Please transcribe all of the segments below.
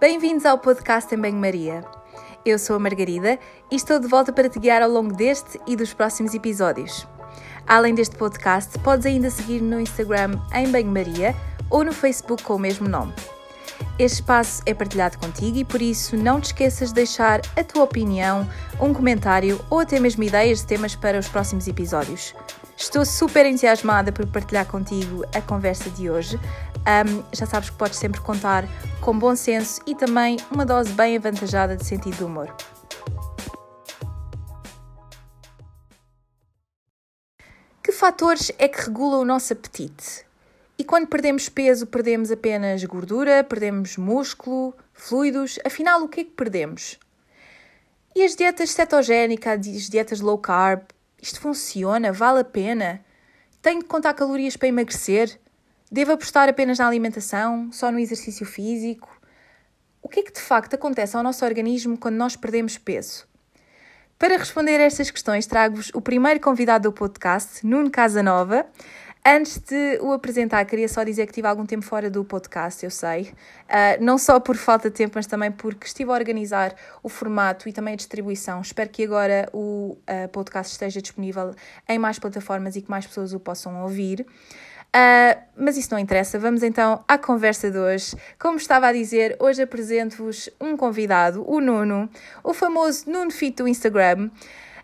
Bem-vindos ao podcast em Banho-Maria. Eu sou a Margarida e estou de volta para te guiar ao longo deste e dos próximos episódios. Além deste podcast, podes ainda seguir no Instagram em Banho-Maria ou no Facebook com o mesmo nome. Este espaço é partilhado contigo e por isso não te esqueças de deixar a tua opinião, um comentário ou até mesmo ideias de temas para os próximos episódios. Estou super entusiasmada por partilhar contigo a conversa de hoje. Um, já sabes que podes sempre contar com bom senso e também uma dose bem avantajada de sentido de humor. Que fatores é que regulam o nosso apetite? E quando perdemos peso, perdemos apenas gordura, perdemos músculo, fluidos? Afinal, o que é que perdemos? E as dietas cetogénicas, as dietas low carb, isto funciona? Vale a pena? Tenho de contar calorias para emagrecer? Devo apostar apenas na alimentação? Só no exercício físico? O que é que de facto acontece ao nosso organismo quando nós perdemos peso? Para responder a estas questões, trago-vos o primeiro convidado do podcast, Nuno Casanova. Antes de o apresentar, queria só dizer que tive algum tempo fora do podcast, eu sei. Uh, não só por falta de tempo, mas também porque estive a organizar o formato e também a distribuição. Espero que agora o uh, podcast esteja disponível em mais plataformas e que mais pessoas o possam ouvir. Uh, mas isso não interessa, vamos então à conversa de hoje. Como estava a dizer, hoje apresento-vos um convidado, o Nuno, o famoso Nuno Fit do Instagram.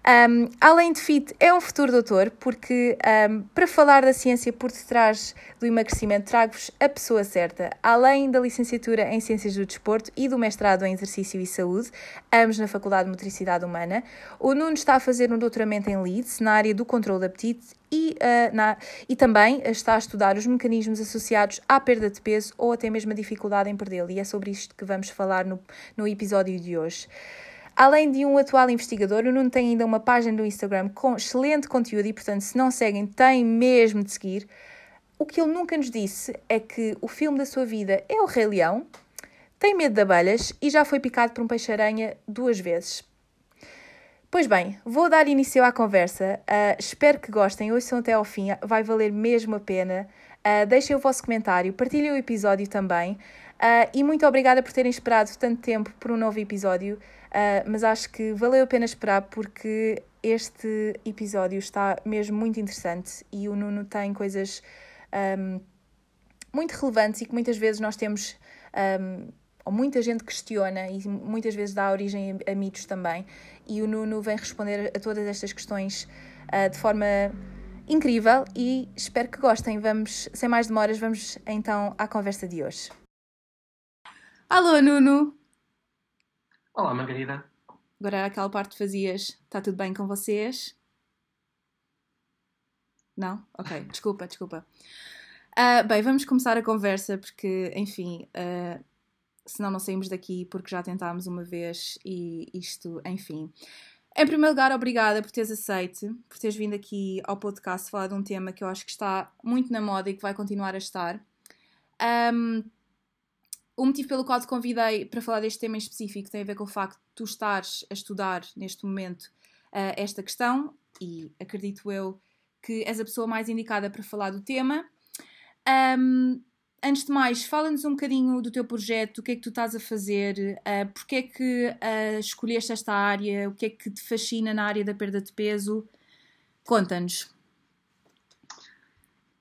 Um, além de fit, é um futuro doutor, porque um, para falar da ciência por detrás do emagrecimento, trago-vos a pessoa certa. Além da licenciatura em Ciências do Desporto e do mestrado em Exercício e Saúde, ambos na Faculdade de Motricidade Humana, o Nuno está a fazer um doutoramento em Leeds, na área do controle de apetite, e, uh, na, e também está a estudar os mecanismos associados à perda de peso ou até mesmo a dificuldade em perdê-lo. E é sobre isto que vamos falar no, no episódio de hoje. Além de um atual investigador, o Nuno tem ainda uma página no Instagram com excelente conteúdo e, portanto, se não seguem, têm mesmo de seguir. O que ele nunca nos disse é que o filme da sua vida é o Rei Leão, tem medo de abelhas e já foi picado por um peixe-aranha duas vezes. Pois bem, vou dar início à conversa. Uh, espero que gostem, ouçam até ao fim, vai valer mesmo a pena. Uh, deixem o vosso comentário, partilhem o episódio também. Uh, e muito obrigada por terem esperado tanto tempo por um novo episódio. Uh, mas acho que valeu a pena esperar porque este episódio está mesmo muito interessante e o Nuno tem coisas um, muito relevantes e que muitas vezes nós temos, um, ou muita gente questiona e muitas vezes dá origem a, a mitos também. E o Nuno vem responder a todas estas questões uh, de forma incrível e espero que gostem. Vamos, sem mais demoras, vamos então à conversa de hoje. Alô, Nuno! Olá, Margarida. Agora era aquela parte que fazias. Está tudo bem com vocês? Não? Ok, desculpa, desculpa. Uh, bem, vamos começar a conversa porque, enfim, uh, senão não saímos daqui porque já tentámos uma vez e isto, enfim. Em primeiro lugar, obrigada por teres aceite, por teres vindo aqui ao podcast falar de um tema que eu acho que está muito na moda e que vai continuar a estar. Um, o motivo pelo qual te convidei para falar deste tema em específico tem a ver com o facto de tu estares a estudar neste momento uh, esta questão e acredito eu que és a pessoa mais indicada para falar do tema. Um, antes de mais, fala-nos um bocadinho do teu projeto, o que é que tu estás a fazer, uh, porque é que uh, escolheste esta área, o que é que te fascina na área da perda de peso. Conta-nos.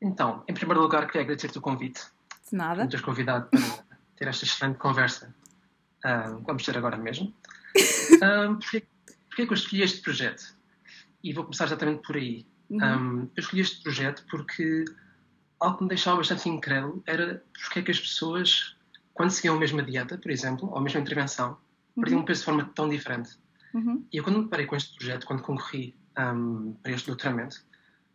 Então, em primeiro lugar, queria agradecer-te o convite. De nada. Me teres convidado para ter esta excelente conversa. Uh, vamos ter agora mesmo. Uh, porquê, porquê é que eu escolhi este projeto? E vou começar exatamente por aí. Uhum. Um, eu escolhi este projeto porque algo que me deixava bastante incrédulo era porque é que as pessoas, quando seguiam a mesma dieta, por exemplo, ou a mesma intervenção, perdiam uhum. peso de forma tão diferente. Uhum. E eu, quando me parei com este projeto, quando concorri um, para este doutoramento,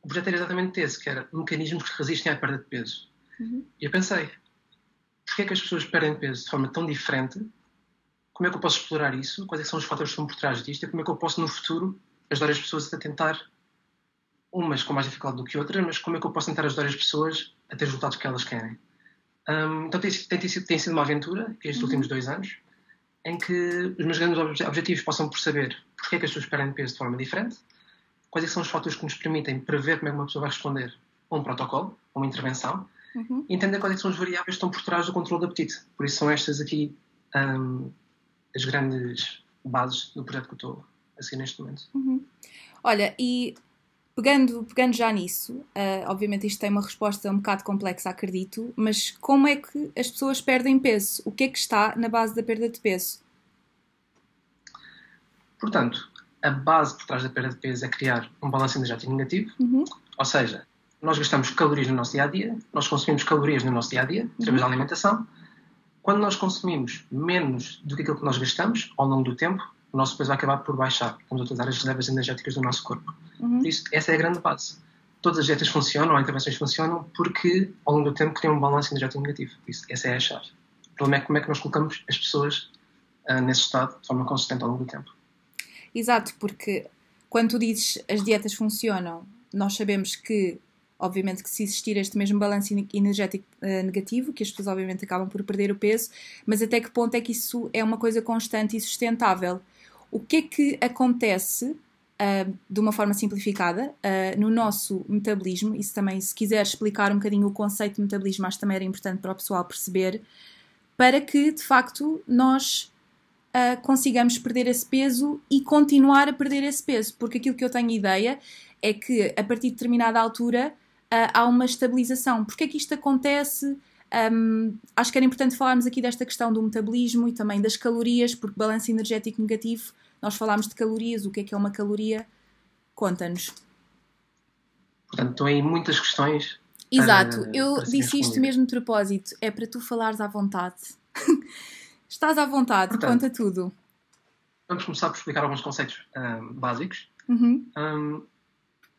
o projeto era exatamente esse, que era mecanismos que resistem à perda de peso. Uhum. E eu pensei, porquê é que as pessoas perdem peso de forma tão diferente? Como é que eu posso explorar isso? Quais é são os fatores que estão por trás disto? E como é que eu posso, no futuro, ajudar as pessoas a tentar, umas com mais dificuldade do que outras, mas como é que eu posso tentar ajudar as pessoas a ter os resultados que elas querem? Um, então tem, tem, tem, sido, uma aventura, estes uhum. últimos dois anos, em que os meus grandes objetivos possam por saber porquê é que as pessoas perdem peso de forma diferente, quais é são os fatores que nos permitem prever como é que uma pessoa vai responder a um protocolo, a uma intervenção, uhum. entender quais é são as variáveis que estão por trás do controle do apetite. Por isso são estas aqui um, as grandes bases do projeto que eu estou a seguir neste momento. Uhum. Olha, e pegando, pegando já nisso, uh, obviamente isto tem uma resposta um bocado complexa, acredito, mas como é que as pessoas perdem peso? O que é que está na base da perda de peso? Portanto, a base por trás da perda de peso é criar um balanço energético negativo, uhum. ou seja, nós gastamos calorias no nosso dia a dia, nós consumimos calorias no nosso dia a dia, através uhum. da alimentação. Quando nós consumimos menos do que aquilo que nós gastamos ao longo do tempo, o nosso peso vai acabar por baixar. Vamos utilizar as reservas energéticas do nosso corpo. Uhum. Por isso, essa é a grande base. Todas as dietas funcionam, as intervenções funcionam, porque ao longo do tempo criam um balanço energético negativo. Isso, essa é a chave. O problema é como é que nós colocamos as pessoas uh, nesse estado de forma consistente ao longo do tempo. Exato, porque quando tu dizes as dietas funcionam, nós sabemos que, obviamente, que se existir este mesmo balanço energético uh, negativo, que as pessoas obviamente acabam por perder o peso, mas até que ponto é que isso é uma coisa constante e sustentável? O que é que acontece, uh, de uma forma simplificada, uh, no nosso metabolismo? Isso também, se quiser explicar um bocadinho o conceito de metabolismo, acho que também era importante para o pessoal perceber, para que, de facto, nós uh, consigamos perder esse peso e continuar a perder esse peso, porque aquilo que eu tenho ideia é que a partir de determinada altura há uma estabilização. Porquê é que isto acontece? Um, acho que era importante falarmos aqui desta questão do metabolismo e também das calorias, porque balanço energético negativo, nós falámos de calorias, o que é que é uma caloria? Conta-nos. Portanto, estão aí muitas questões. Exato, para, eu para disse isto mesmo de propósito, é para tu falares à vontade. Estás à vontade, Portanto, conta tudo. Vamos começar por explicar alguns conceitos um, básicos. Uhum. Um,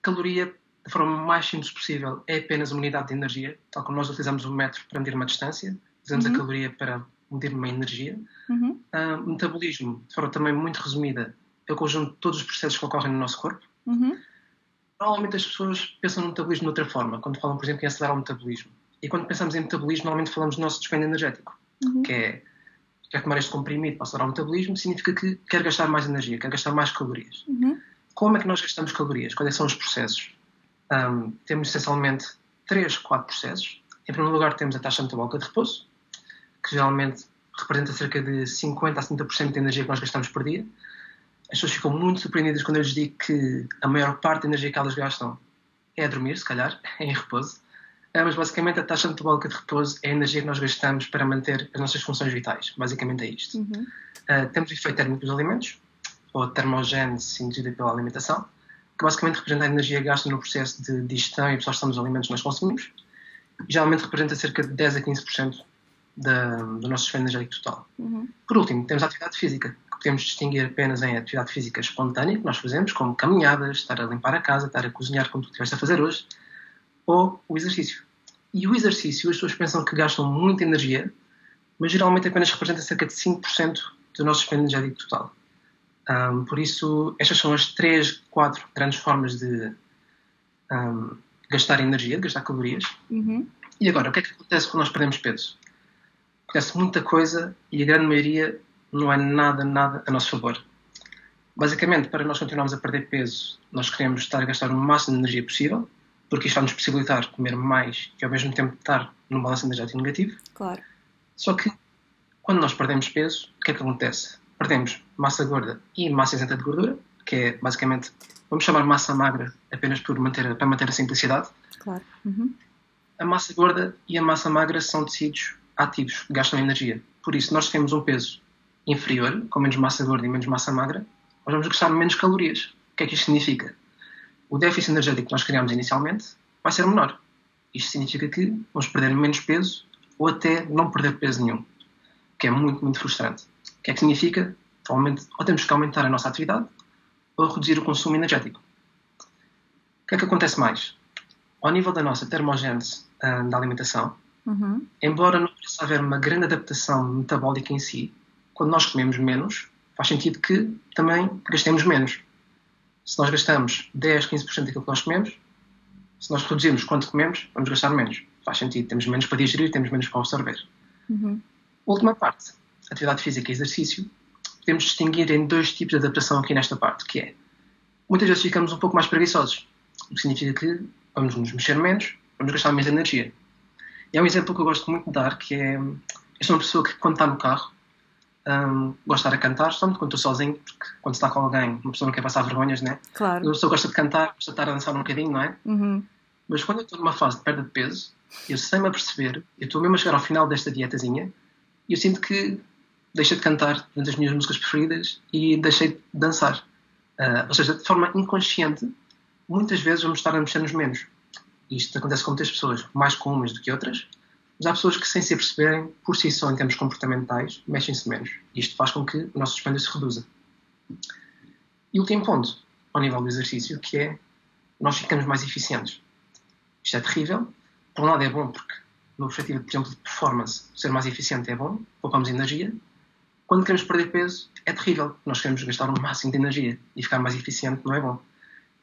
caloria, de forma mais simples possível, é apenas uma unidade de energia, tal como nós utilizamos o metro para medir uma distância, usamos uhum. a caloria para medir uma energia. Uhum. Um, metabolismo, de forma também muito resumida, é o conjunto de todos os processos que ocorrem no nosso corpo. Uhum. Normalmente as pessoas pensam no metabolismo de outra forma, quando falam, por exemplo, em acelerar o metabolismo. E quando pensamos em metabolismo, normalmente falamos do nosso dispêndio energético, uhum. que é quer tomar este comprimido para acelerar o metabolismo, significa que quer gastar mais energia, quer gastar mais calorias. Uhum. Como é que nós gastamos calorias? Quais são os processos? Um, temos essencialmente três, quatro processos. Em primeiro lugar, temos a taxa metabólica de repouso, que geralmente representa cerca de 50 a 70% da energia que nós gastamos por dia. As pessoas ficam muito surpreendidas quando eu lhes digo que a maior parte da energia que elas gastam é a dormir, se calhar, é em repouso. É, mas basicamente a taxa metabólica de repouso é a energia que nós gastamos para manter as nossas funções vitais. Basicamente é isto. Uhum. Uh, temos o efeito térmico dos alimentos, ou termogênese induzida pela alimentação, que basicamente representa a energia gasta no processo de digestão e absorção dos alimentos que nós consumimos. E geralmente representa cerca de 10 a 15% da, do nosso esfero energético total. Uhum. Por último, temos a atividade física, que podemos distinguir apenas em atividade física espontânea, que nós fazemos, como caminhadas, estar a limpar a casa, estar a cozinhar como tu estiveste a fazer hoje, ou o exercício. E o exercício, as pessoas pensam que gastam muita energia, mas geralmente apenas representa cerca de 5% do nosso despende energético total. Um, por isso, estas são as três, quatro grandes formas de um, gastar energia, de gastar calorias. Uhum. E agora, o que é que acontece quando nós perdemos peso? Acontece muita coisa e a grande maioria não é nada, nada a nosso favor. Basicamente, para nós continuarmos a perder peso, nós queremos estar a gastar o máximo de energia possível, porque isto vai nos possibilitar comer mais e ao mesmo tempo estar num balanço energético negativo. Claro. Só que quando nós perdemos peso, o que é que acontece? Perdemos massa gorda e massa isenta de gordura, que é basicamente, vamos chamar massa magra apenas por manter, para manter a simplicidade. Claro. Uhum. A massa gorda e a massa magra são tecidos ativos, que gastam energia. Por isso, nós temos um peso inferior, com menos massa gorda e menos massa magra, nós vamos gastar menos calorias. O que é que isto significa? o déficit energético que nós criámos inicialmente vai ser menor. Isto significa que vamos perder menos peso ou até não perder peso nenhum, que é muito, muito frustrante. O que é que significa? Ou temos que aumentar a nossa atividade ou reduzir o consumo energético. O que é que acontece mais? Ao nível da nossa termogênese uh, da alimentação, uhum. embora não possa haver uma grande adaptação metabólica em si, quando nós comemos menos, faz sentido que também gastemos menos se nós gastamos 10, 15% daquilo que nós comemos, se nós reduzirmos quanto comemos, vamos gastar menos. Faz sentido, temos menos para digerir, temos menos para absorver. Uhum. Última parte, atividade física e exercício. Podemos distinguir em dois tipos de adaptação aqui nesta parte, que é, muitas vezes ficamos um pouco mais preguiçosos, o que significa que vamos nos mexer menos, vamos gastar menos energia. E há um exemplo que eu gosto muito de dar, que é, esta é uma pessoa que quando está no carro, um, gosto de cantar, somente quando estou sozinho, porque quando está com alguém, uma pessoa não quer passar vergonhas, né? Claro. Uma pessoa gosta de cantar, gosta de estar a dançar um bocadinho, não é? Uhum. Mas quando eu estou numa fase de perda de peso, eu sem me aperceber, eu estou mesmo a chegar ao final desta dietazinha e eu sinto que deixei de cantar durante as minhas músicas preferidas e deixei de dançar. Uh, ou seja, de forma inconsciente, muitas vezes vamos estar a mexer-nos menos. Isto acontece com muitas pessoas, mais com umas do que outras, mas há pessoas que, sem se perceberem, por si só, em termos comportamentais, mexem-se menos. Isto faz com que o nosso dispêndio se reduza. E o último ponto, ao nível do exercício, que é nós ficamos mais eficientes. Isto é terrível. Por um lado é bom porque, no objetivo, por exemplo, de performance, ser mais eficiente é bom, poupamos energia. Quando queremos perder peso, é terrível. Nós queremos gastar o máximo de energia e ficar mais eficiente não é bom.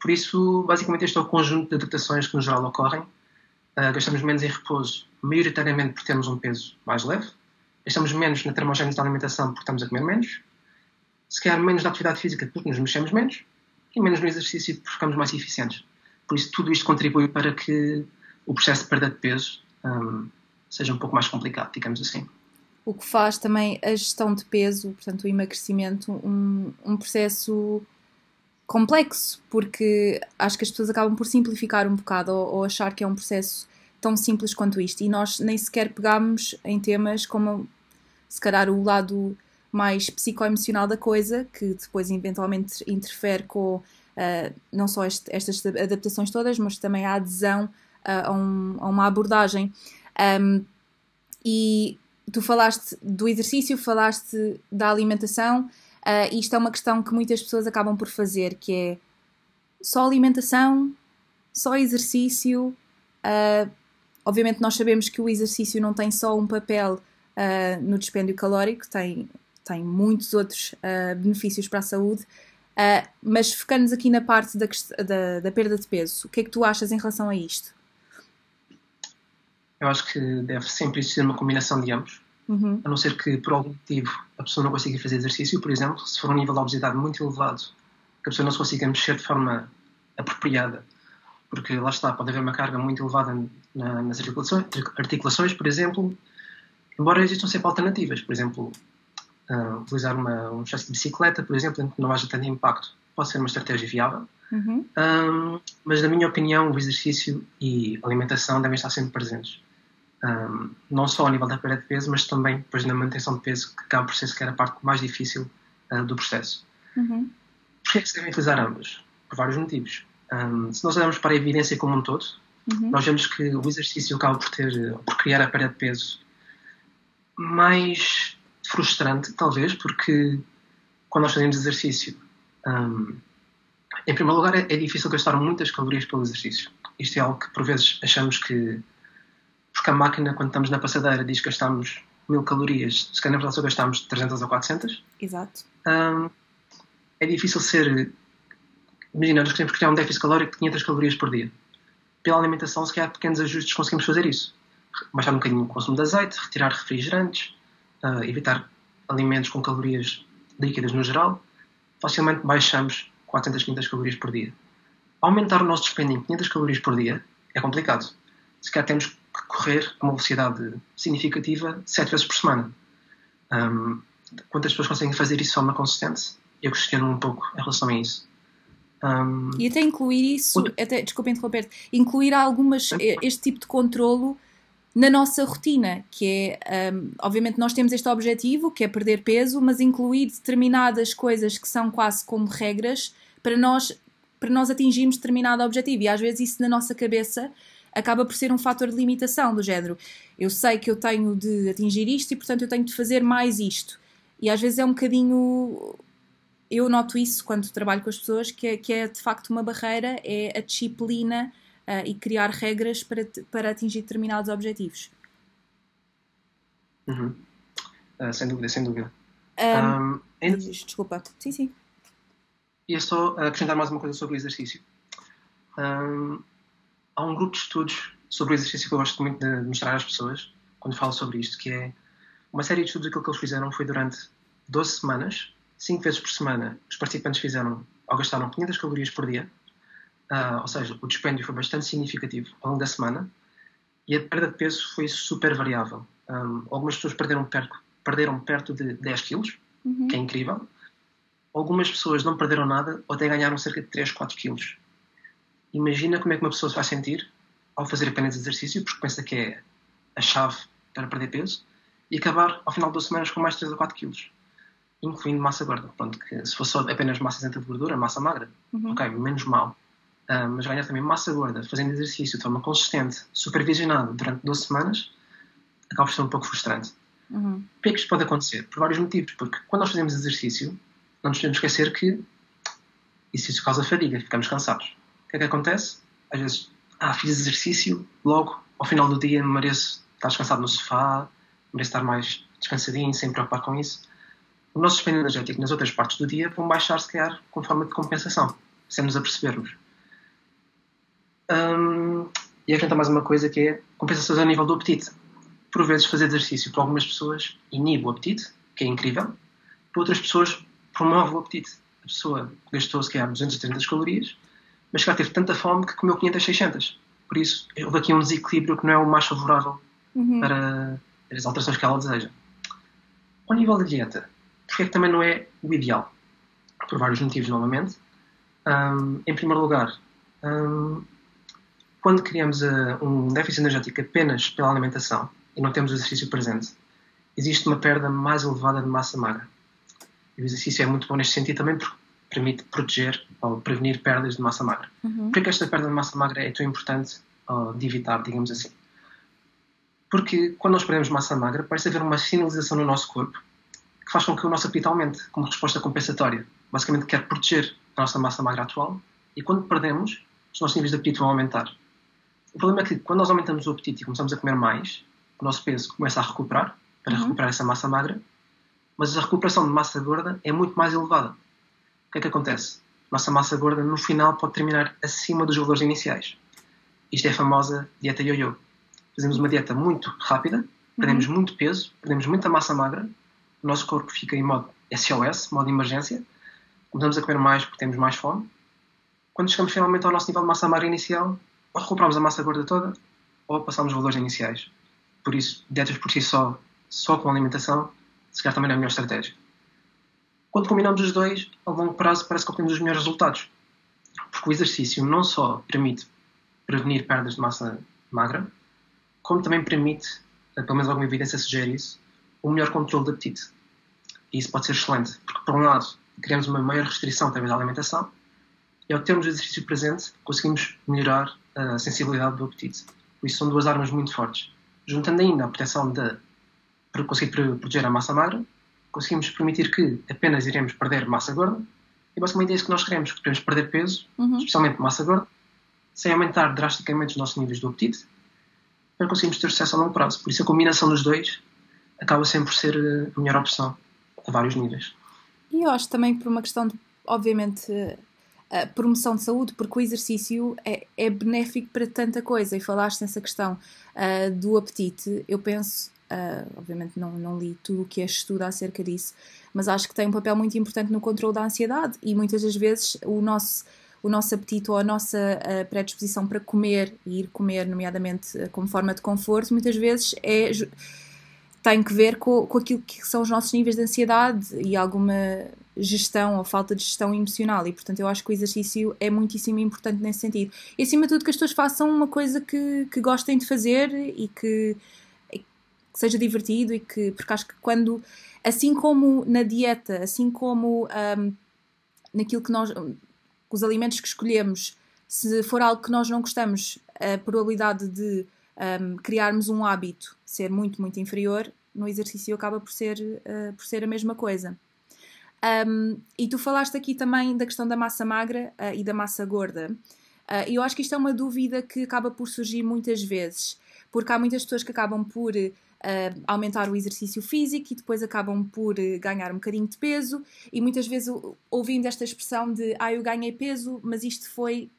Por isso, basicamente, este é o conjunto de adaptações que, no geral, ocorrem. Uh, gastamos menos em repouso, maioritariamente porque temos um peso mais leve. Gastamos menos na termogênese da alimentação porque estamos a comer menos. Se calhar menos na atividade física porque nos mexemos menos. E menos no exercício porque ficamos mais eficientes. Por isso, tudo isto contribui para que o processo de perda de peso um, seja um pouco mais complicado, digamos assim. O que faz também a gestão de peso, portanto, o emagrecimento, um, um processo complexo, porque acho que as pessoas acabam por simplificar um bocado ou, ou, achar que é um processo tão simples quanto isto. E nós nem sequer pegamos em temas como, se calhar, o lado mais psicoemocional da coisa, que depois eventualmente interfere com uh, não só este, estas adaptações todas, mas também a adesão uh, a, um, a, uma abordagem. Um, e tu falaste do exercício, falaste da alimentação, Uh, isto é uma questão que muitas pessoas acabam por fazer, que é só alimentação, só exercício. Uh, obviamente nós sabemos que o exercício não tem só um papel uh, no dispêndio calórico, tem, tem muitos outros benefícios para a saúde. mas focando-nos aqui na parte da, da, da perda de peso, o que é que tu achas em relação a isto? Eu acho que deve sempre existir uma combinação de ambos. Uhum. A não ser que, por algum motivo, a pessoa não consiga fazer exercício, por exemplo, se for um nível de obesidade muito elevado, que a pessoa não se consiga mexer de forma apropriada, porque lá está, pode haver uma carga muito elevada na, nas articulações, articulações, por exemplo, embora existam sempre alternativas, por exemplo, uh, utilizar uma, um chassi de bicicleta, por exemplo, em que não haja tanto impacto, pode ser uma estratégia viável. Uhum. Um, mas, na minha opinião, o exercício e a alimentação devem estar sempre presentes um, não só ao nível da perda de peso, mas também depois na manutenção de peso, que acaba por ser sequer a parte mais difícil uh, do processo. Uhum. Porquê é que se devem utilizar ambas? Por vários motivos. Um, se nós olharmos para a evidência como um todo, uhum. nós vemos que o exercício acaba por, ter, por criar a perda de peso mais frustrante, talvez, porque quando nós fazemos exercício, um, em primeiro lugar, é, é difícil gastar muitas calorias pelo exercício. Isto é algo que por vezes achamos que porque a máquina, quando estamos na passadeira, diz que gastamos mil calorias, se calhar na verdade só gastamos 300 ou 400. Exato. Um, é difícil ser. Imagina, nós queremos criar um déficit calórico de 500 calorias por dia. Pela alimentação, se calhar pequenos ajustes conseguimos fazer isso. Baixar um bocadinho o consumo de azeite, retirar refrigerantes, uh, evitar alimentos com calorias líquidas no geral. Facilmente baixamos 400, 500 calorias por dia. Aumentar o nosso dispêndio em 500 calorias por dia é complicado. Se calhar temos correr a uma velocidade significativa sete vezes por semana. Um, quantas pessoas conseguem fazer isso de forma consistente? Eu questiono um pouco em relação a isso. Um, e até incluir isso, até, desculpa interromper incluir algumas, este tipo de controlo na nossa rotina, que é, um, obviamente nós temos este objetivo, que é perder peso, mas incluir determinadas coisas que são quase como regras para nós, para nós atingirmos determinado objetivo. E às vezes isso na nossa cabeça acaba por ser um fator de limitação do género. Eu sei que eu tenho de atingir isto e, portanto, eu tenho de fazer mais isto. E às vezes é um bocadinho. Eu noto isso quando trabalho com as pessoas, que é, que é de facto uma barreira, é a disciplina e criar regras para, para atingir determinados objetivos. Uhum. Uh, sem dúvida, sem dúvida. Um, um, ainda... Desculpa, sim, sim. Ia só acrescentar mais uma coisa sobre o exercício. Um, há um grupo de estudos sobre o exercício que eu gosto muito de mostrar às pessoas quando falo sobre isto, que é uma série de estudos. Aquilo que eles fizeram foi durante 12 semanas, 5 vezes por semana, os participantes fizeram ou gastaram 500 calorias por dia, uh, ou seja, o dispêndio foi bastante significativo ao longo da semana e a perda de peso foi super variável. Um, algumas pessoas perderam perto, perderam perto de 10 quilos, uhum. que é incrível. Algumas pessoas não perderam nada ou até ganharam cerca de 3, 4 quilos. Imagina como é que uma pessoa se vai sentir ao fazer apenas exercício, porque pensa que é a chave para perder peso, e acabar ao final de duas semanas com mais 3 ou 4 quilos, incluindo massa gorda. Pronto, se fosse apenas massa isenta de gordura, massa magra, uhum. ok, menos mal. Uh, mas ganhar também massa gorda, fazendo exercício de forma consistente, supervisionado durante 12 semanas, acaba por ser um pouco frustrante. Uhum. Por que é que isto pode acontecer? Por vários motivos. Porque quando nós fazemos exercício, não nos podemos esquecer que exercício causa fadiga, ficamos cansados. O que é que acontece? Às vezes, ah, fiz exercício, logo, ao final do dia, mereço estar descansado no sofá, mereço estar mais descansadinho, sem me preocupar com isso. O nosso espelho energético nas outras partes do dia vão baixar, se calhar, com forma de compensação, sem nos apercebermos. Hum, e acrescenta mais uma coisa que é compensações a nível do apetite por vezes fazer exercício para algumas pessoas inibe o apetite, que é incrível, para outras pessoas promove o apetite. A pessoa gastou se calhar 230 calorias, mas já teve tanta fome que comeu 500, 600. Por isso, houve aqui um desequilíbrio que não é o mais favorável uhum. para as alterações que ela deseja. Ao nível da dieta, porque é que também não é o ideal? Por vários motivos, novamente. Um, em primeiro lugar, um, quando criamos uh, um déficit energético apenas pela alimentação, e não temos o exercício presente, existe uma perda mais elevada de massa magra. E o exercício é muito bom neste sentido também porque permite proteger ou prevenir perdas de massa magra. Uhum. Por que esta perda de massa magra é tão importante de evitar, digamos assim? Porque quando nós perdemos massa magra, parece haver uma sinalização no nosso corpo que faz com que o nosso apetite aumente como resposta compensatória. Basicamente quer proteger a nossa massa magra atual e quando perdemos, os nossos níveis de apetite vão aumentar. O problema é que quando nós aumentamos o apetite e começamos a comer mais, o nosso peso começa a recuperar, para uhum. recuperar essa massa magra, mas a recuperação de massa gorda é muito mais elevada. O que é que acontece? Nossa massa gorda no final pode terminar acima dos valores iniciais. Isto é a famosa dieta yo-yo. Fazemos uma dieta muito rápida, perdemos uhum. muito peso, perdemos muita massa magra, o nosso corpo fica em modo SOS, modo emergência, começamos a comer mais porque temos mais fome. Quando chegamos finalmente ao nosso nível de massa magra inicial, ou recuperamos a massa gorda toda, ou passamos os valores iniciais. Por isso, dietas por si só, só com alimentação, se calhar também é a melhor estratégia. Quando combinamos os dois, a longo prazo parece que obtemos os melhores resultados. Porque o exercício não só permite prevenir perdas de massa magra, como também permite, eh, pelo menos alguma evidência sugere isso, um melhor controle do apetite. E isso pode ser excelente, porque, por um lado, criamos uma maior restrição através da alimentação, e ao termos o exercício presente, conseguimos melhorar a sensibilidade do apetite. Por isso, são duas armas muito fortes juntando ainda a proteção de para conseguir proteger a massa magra, conseguimos permitir que apenas iremos perder massa gorda. E basicamente é isso que nós queremos, que queremos perder peso, uhum. especialmente massa gorda, sem aumentar drasticamente os nossos níveis de apetite, para conseguirmos ter sucesso a longo prazo. Por isso a combinação dos dois acaba sempre por ser eh, a melhor opção, a vários níveis. E eu acho também por uma questão de, obviamente, promoção de saúde, porque o exercício é, é benéfico para tanta coisa. E falaste nessa questão uh, do apetite, eu penso, uh, obviamente não, não li tudo o que é estudo acerca disso, mas acho que tem um papel muito importante no controle da ansiedade e muitas das vezes o nosso o nosso apetite ou a nossa uh, predisposição para comer e ir comer, nomeadamente uh, como forma de conforto, muitas vezes é, tem que ver com, com aquilo que são os nossos níveis de ansiedade e alguma gestão ou falta de gestão emocional. E portanto eu acho que o exercício é muitíssimo importante nesse sentido. E acima de tudo que as pessoas façam uma coisa que, que gostem de fazer e que, que seja divertido e que porque acho que quando assim como na dieta assim como um, naquilo que nós os alimentos que escolhemos se for algo que nós não gostamos a probabilidade de um, criarmos um hábito ser muito muito inferior no exercício acaba por ser uh, por ser a mesma coisa um, e tu falaste aqui também da questão da massa magra uh, e da massa gorda. Uh, eu acho que isto é uma dúvida que acaba por surgir muitas vezes, porque há muitas pessoas que acabam por uh, aumentar o exercício físico e depois acabam por ganhar um bocadinho de peso, e muitas vezes ouvindo esta expressão de ah, eu ganhei peso, mas isto foi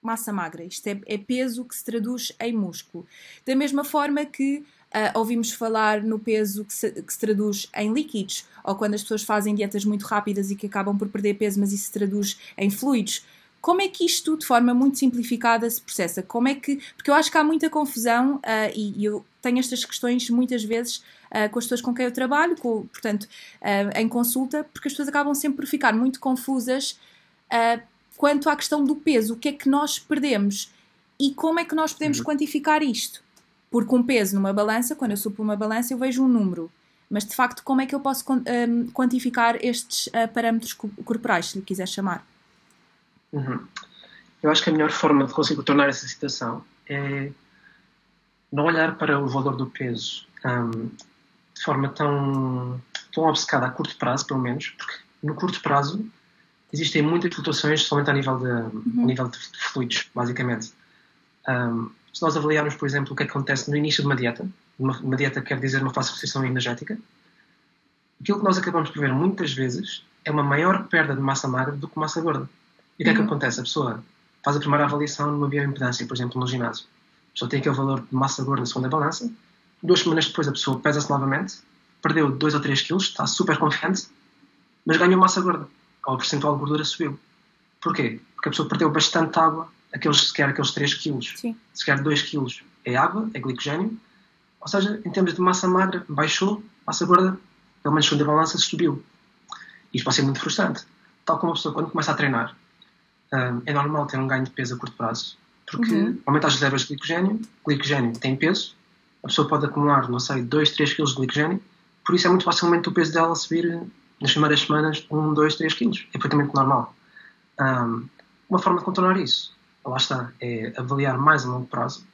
massa magra, isto é, é peso que se traduz em músculo. Da mesma forma que Uh, ouvimos falar no peso que se, que se, traduz em líquidos, ou quando as pessoas fazem dietas muito rápidas e que acabam por perder peso, mas isso se traduz em fluidos. como é que isto, de forma muito simplificada, se processa? Como é que. Porque eu acho que há muita confusão uh, e, e, eu tenho estas questões muitas vezes uh, com as pessoas com quem eu trabalho, com, portanto, uh, em consulta, porque as pessoas acabam sempre por ficar muito confusas quanto à questão do peso. O que é que nós perdemos e como é que nós podemos uhum. quantificar isto? Porque um peso numa balança, quando eu subo uma balança, eu vejo um número. Mas de facto, como é que eu posso quantificar estes parâmetros corporais, se lhe quiser chamar? Uhum. Eu acho que a melhor forma de conseguir tornar essa situação é não olhar para o valor do peso um, de forma tão, tão obcecada a curto prazo, pelo menos, porque no curto prazo existem muitas flutuações somente a nível de, uhum. a nível de fluidos, basicamente. Um, se nós avaliarmos, por exemplo, o que acontece no início de uma dieta, uma, uma dieta quer dizer uma fase de restrição energética, aquilo que nós acabamos por ver muitas vezes é uma maior perda de massa magra do que massa gorda. E o que é que uhum. acontece? A pessoa faz a primeira avaliação numa bioimpedância, por exemplo, no ginásio. A pessoa tem aquele valor de massa gorda na segunda balança. Duas semanas depois a pessoa pesa-se novamente, perdeu 2 ou 3 quilos, está super confiante, mas ganhou massa gorda. Ou o percentual de gordura subiu. Porquê? Porque a pessoa perdeu bastante água, aqueles, sequer aqueles 3 quilos. Sim. Sequer 2 quilos é água, é glicogênio. Ou seja, em termos de massa magra, baixou, massa gorda, pelo menos segunda balança, subiu. Isto pode ser muito frustrante. Tal como a pessoa, quando começa a treinar, um, é normal ter um ganho de peso a curto prazo, porque uhum. aumenta as reservas de glicogênio, glicogênio tem peso, a pessoa pode acumular, não sei, 2, 3 kg de glicogênio, por isso é muito facilmente o peso dela subir nas primeiras semanas 1, 2, 3 kg. É perfeitamente normal. Um, uma forma de contornar isso, lá está, é avaliar mais a longo prazo,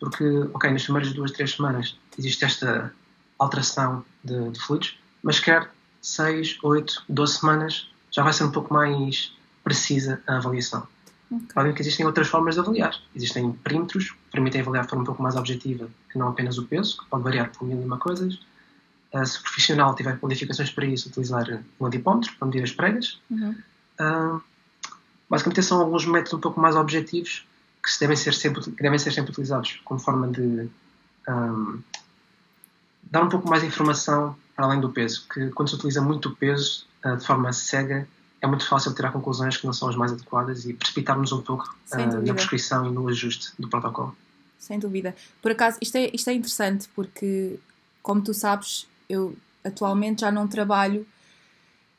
porque, ok, nas primeiras 2, 3 semanas existe esta alteração de, de fluidos, mas quer 6, 8, 12 semanas já vai ser um pouco mais precisa a avaliação. Okay. Claro que existem outras formas de avaliar. Existem perímetros que permitem avaliar de forma um pouco mais objetiva que não apenas o peso, que pode variar por mil e uma coisas. Uh, se o profissional tiver qualificações para isso, utilizar um adipómetro para medir as pregas. Uhum. Uh, basicamente, são alguns métodos um pouco mais objetivos que devem ser sempre, que devem ser sempre utilizados como forma de um, dar um pouco mais de informação para além do peso. Que quando se utiliza muito o peso uh, de forma cega, é muito fácil tirar conclusões que não são as mais adequadas e precipitarmos um pouco uh, na prescrição e no ajuste do protocolo. Sem dúvida. Por acaso, isto é, isto é interessante porque, como tu sabes, eu atualmente já não trabalho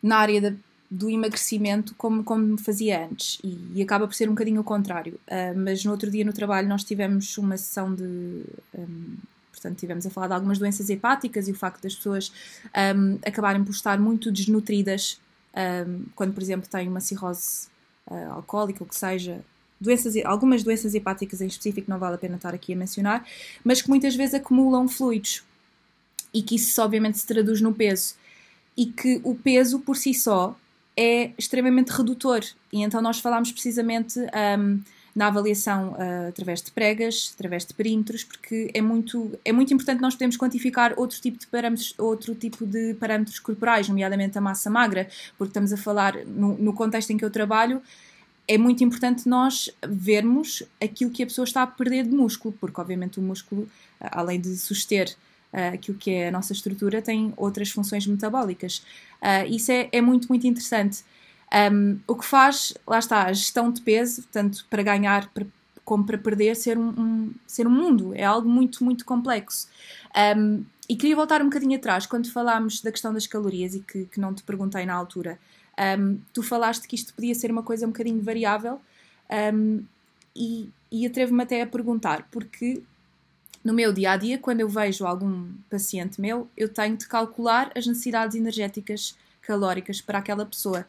na área da, do emagrecimento como, como fazia antes e, e, acaba por ser um bocadinho o contrário. Uh, mas no outro dia no trabalho nós tivemos uma sessão de. Um, portanto, tivemos a falar de algumas doenças hepáticas e o facto das pessoas um, acabarem por estar muito desnutridas um, quando, por exemplo, tem uma cirrose uh, alcoólica, ou que seja, doenças, algumas doenças hepáticas em específico, não vale a pena estar aqui a mencionar, mas que muitas vezes acumulam fluidos e que isso obviamente se traduz no peso e que o peso por si só é extremamente redutor. E então nós falámos precisamente um, na avaliação uh, através de pregas, através de perímetros, porque é muito, é muito importante nós podermos quantificar outro tipo de parâmetros, outro tipo de parâmetros corporais, nomeadamente a massa magra, porque estamos a falar no, no contexto em que eu trabalho, é muito importante nós vermos aquilo que a pessoa está a perder de músculo, porque obviamente o músculo, além de suster uh, aquilo que é a nossa estrutura, tem outras funções metabólicas. Uh, isso é, é muito, muito interessante. Um, o que faz, lá está, a gestão de peso, tanto para ganhar como para perder, ser um, um, ser um mundo. É algo muito, muito complexo. Um, e queria voltar um bocadinho atrás, quando falámos da questão das calorias e que, que não te perguntei na altura. tu falaste que isto podia ser uma coisa um bocadinho variável e, e atrevo-me até a perguntar, porque no meu dia a dia, quando eu vejo algum paciente meu, eu tenho de calcular as necessidades energéticas calóricas para aquela pessoa.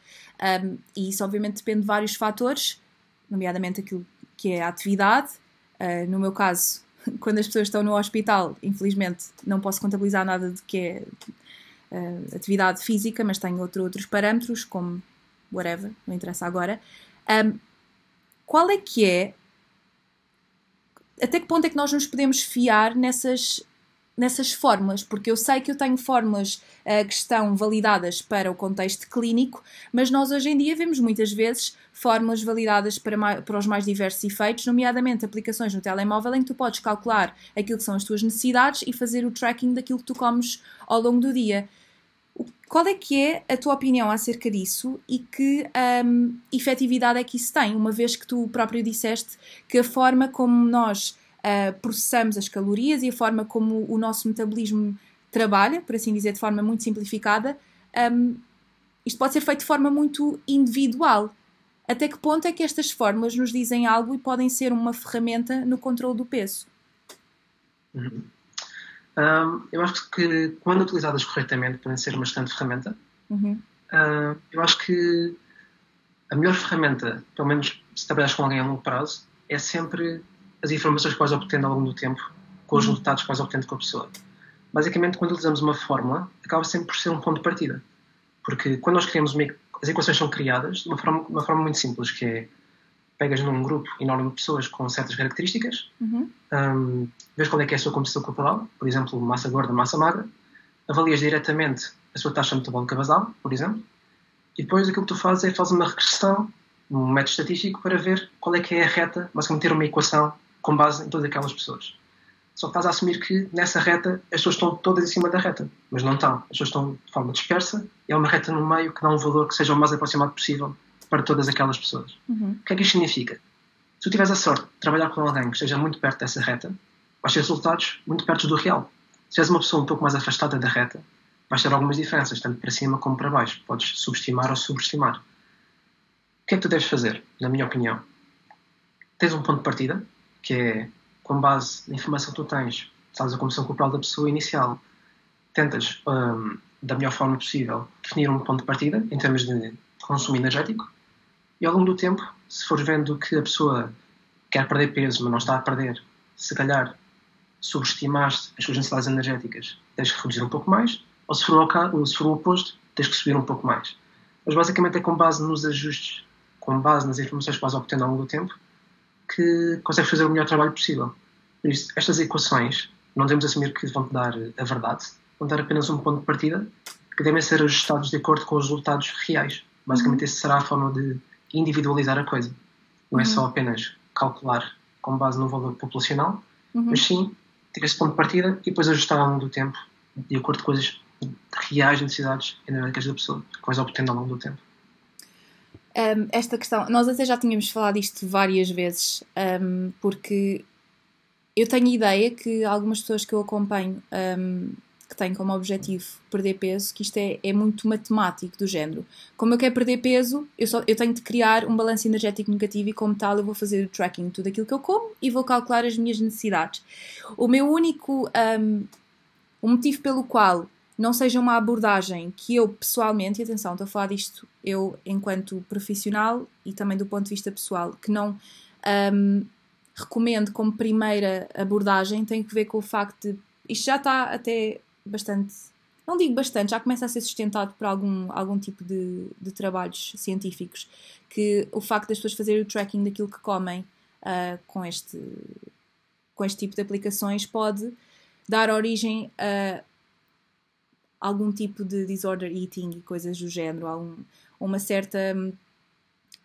Um, e isso, obviamente, depende de vários fatores, nomeadamente aquilo que é a atividade. Uh, no meu caso, quando as pessoas estão no hospital, infelizmente, não posso contabilizar nada de que é uh, atividade física, mas tenho outro, outros parâmetros, como whatever, não interessa agora. Um, qual é que é até que ponto é que nós nos podemos fiar nessas nessas fórmulas, porque eu sei que eu tenho fórmulas uh, que estão validadas para o contexto clínico, mas nós hoje em dia vemos muitas vezes fórmulas validadas para, para os mais diversos efeitos, nomeadamente aplicações no telemóvel em que tu podes calcular aquilo que são as tuas necessidades e fazer o tracking daquilo que tu comes ao longo do dia. Qual é que é a tua opinião acerca disso e que um, efetividade é que isso tem, uma vez que tu próprio disseste que a forma como nós uh, processamos as calorias e a forma como o nosso metabolismo trabalha, por assim dizer, de forma muito simplificada, um, isto pode ser feito de forma muito individual. Até que ponto é que estas fórmulas nos dizem algo e podem ser uma ferramenta no controle do peso? Uhum. Um, eu acho que quando utilizadas corretamente podem ser uma excelente ferramenta. Uhum. Uh, eu acho que a melhor ferramenta, pelo menos se trabalhas com alguém a longo prazo, é sempre as informações que vais obtendo ao longo do tempo, com os uhum. resultados que vais obtendo com a pessoa. Basicamente, quando utilizamos uma fórmula, acaba sempre por ser um ponto de partida. Porque quando nós criamos uma, as equações são criadas de uma forma, uma forma muito simples, que é pegas num grupo enorme de pessoas com certas características, uhum. um, vês qual é que é a sua composição corporal, por exemplo, massa gorda, massa magra, avalias diretamente a sua taxa metabólica basal, por exemplo, e depois aquilo que tu fazes é fazer uma regressão, um método estatístico, para ver qual é que é a reta, basicamente ter uma equação com base em todas aquelas pessoas. Só que estás a assumir que nessa reta as pessoas estão todas em cima da reta, mas não estão. As pessoas estão de forma dispersa e há uma reta no meio que dá um valor que seja o mais aproximado possível para todas aquelas pessoas. Uhum. O que é que isto significa? Se tu tiveres a sorte de trabalhar com alguém que esteja muito perto dessa reta, vais ter resultados muito perto do real. Se és uma pessoa um pouco mais afastada da reta, vais ter algumas diferenças, tanto para cima como para baixo. Podes subestimar ou subestimar. O que é que tu deves fazer, na minha opinião? Tens um ponto de partida, que é, com base na informação que tu tens, sabes a composição corporal da pessoa inicial, tentas, um, da melhor forma possível, definir um ponto de partida, em termos de consumo energético, e ao longo do tempo, se fores vendo que a pessoa quer perder peso, mas não está a perder, se calhar subestimaste as suas necessidades energéticas, tens que reduzir um pouco mais, ou se for o, ou se for o oposto, tens que subir um pouco mais. Mas basicamente é com base nos ajustes, com base nas informações que vais obtendo ao longo do tempo, que consegues fazer o melhor trabalho possível. Por isso, estas equações não devemos assumir que vão-te dar a verdade, vão dar apenas um ponto de partida que devem ser ajustados de acordo com os resultados reais. Basicamente, uhum. essa será a forma de individualizar a coisa. Não é só uhum. apenas calcular com base no valor populacional, uhum. mas sim ter esse ponto de partida e depois ajustar ao longo do tempo, de acordo com as reais necessidades energéticas da pessoa, que vais obtendo ao longo do tempo. Um, esta questão, nós até já tínhamos falado isto várias vezes, um, porque eu tenho ideia que algumas pessoas que eu acompanho um, que têm como objetivo perder peso, que isto é, é muito matemático do género. Como eu quero perder peso, eu, só, eu tenho de criar um balanço energético negativo e como tal eu vou fazer o tracking de tudo aquilo que eu como e vou calcular as minhas necessidades. O meu único um, o motivo pelo qual não seja uma abordagem que eu pessoalmente, e atenção, estou a falar disto eu enquanto profissional e também do ponto de vista pessoal, que não um, recomendo como primeira abordagem, tem que ver com o facto de isto já está até bastante, não digo bastante, já começa a ser sustentado por algum, algum tipo de, de trabalhos científicos, que o facto das pessoas fazerem o tracking daquilo que comem uh, com, este, com este tipo de aplicações pode dar origem a algum tipo de disorder eating e coisas do género, algum, uma certa hum,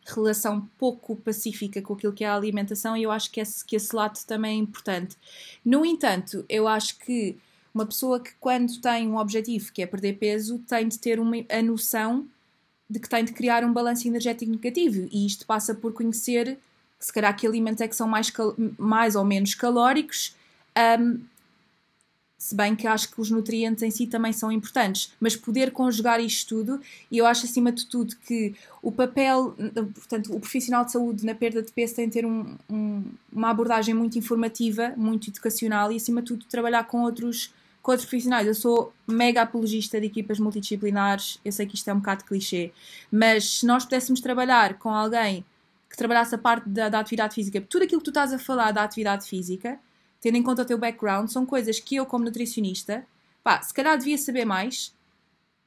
relação pouco pacífica com aquilo que é a alimentação e eu acho que esse, que esse lado também é importante. No entanto, eu acho que uma pessoa que, quando tem um objetivo que é perder peso, tem de ter uma, a noção de que tem de criar um balanço energético negativo. E isto passa por conhecer que, se calhar, que alimentos é que são mais, mais ou menos calóricos. Um, se bem que acho que os nutrientes em si também são importantes, mas poder conjugar isto tudo, e eu acho acima de tudo que o papel, portanto, o profissional de saúde na perda de peso tem de ter um, um, uma abordagem muito informativa, muito educacional e acima de tudo trabalhar com outros com outros profissionais. Eu sou mega apologista de equipas multidisciplinares, eu sei que isto é um bocado clichê, mas se nós pudéssemos trabalhar com alguém que trabalhasse a parte da, da atividade física, tudo aquilo que tu estás a falar da atividade física, tendo em conta o teu background, são coisas que eu, como nutricionista, pá, se calhar devia saber mais,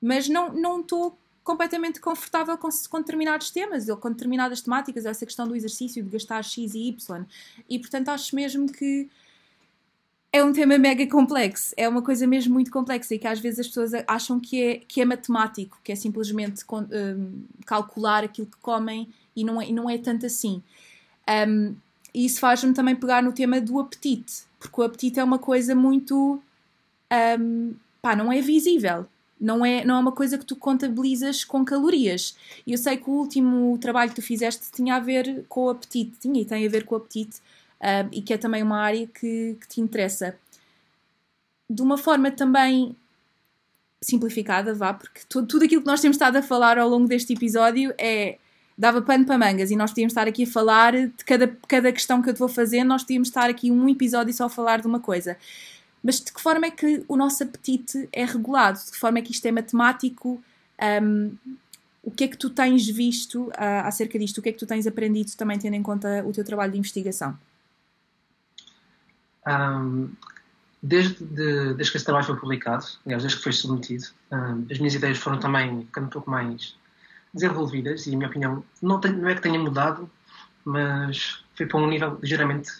mas não estou completamente confortável com, com determinados temas ou com determinadas temáticas, essa questão do exercício, de gastar X e Y. E portanto acho mesmo que é um tema mega complexo, é uma coisa mesmo muito complexa e que às vezes as pessoas acham que é, que é matemático, que é simplesmente um, calcular aquilo que comem e não é, não é tanto assim. Um, e isso faz-me também pegar no tema do apetite, porque o apetite é uma coisa muito. Um, pá, não é visível. não é, não é uma coisa que tu contabilizas com calorias. E eu sei que o último trabalho que tu fizeste tinha a ver com o apetite, tinha e tem a ver com o apetite, uh, e que é também uma área que, que te interessa. De uma forma também simplificada, vá, porque tudo, tudo aquilo que nós temos estado a falar ao longo deste episódio é dava pano para mangas e nós podíamos estar aqui a falar de cada, cada questão que eu te vou fazer, nós podíamos estar aqui um episódio só a falar de uma coisa. Mas de que forma é que o nosso apetite é regulado? De que forma é que isto é matemático? Um, o que é que tu tens visto uh, acerca disto? O que é que tu tens aprendido também tendo em conta o teu trabalho de investigação? Um, desde, de, desde que esse trabalho foi publicado, aliás, desde que foi submetido, um, as minhas ideias foram também ficando um pouco mais desenvolvidas e, a minha opinião, não, tem, não é que tenha mudado, mas foi para um nível ligeiramente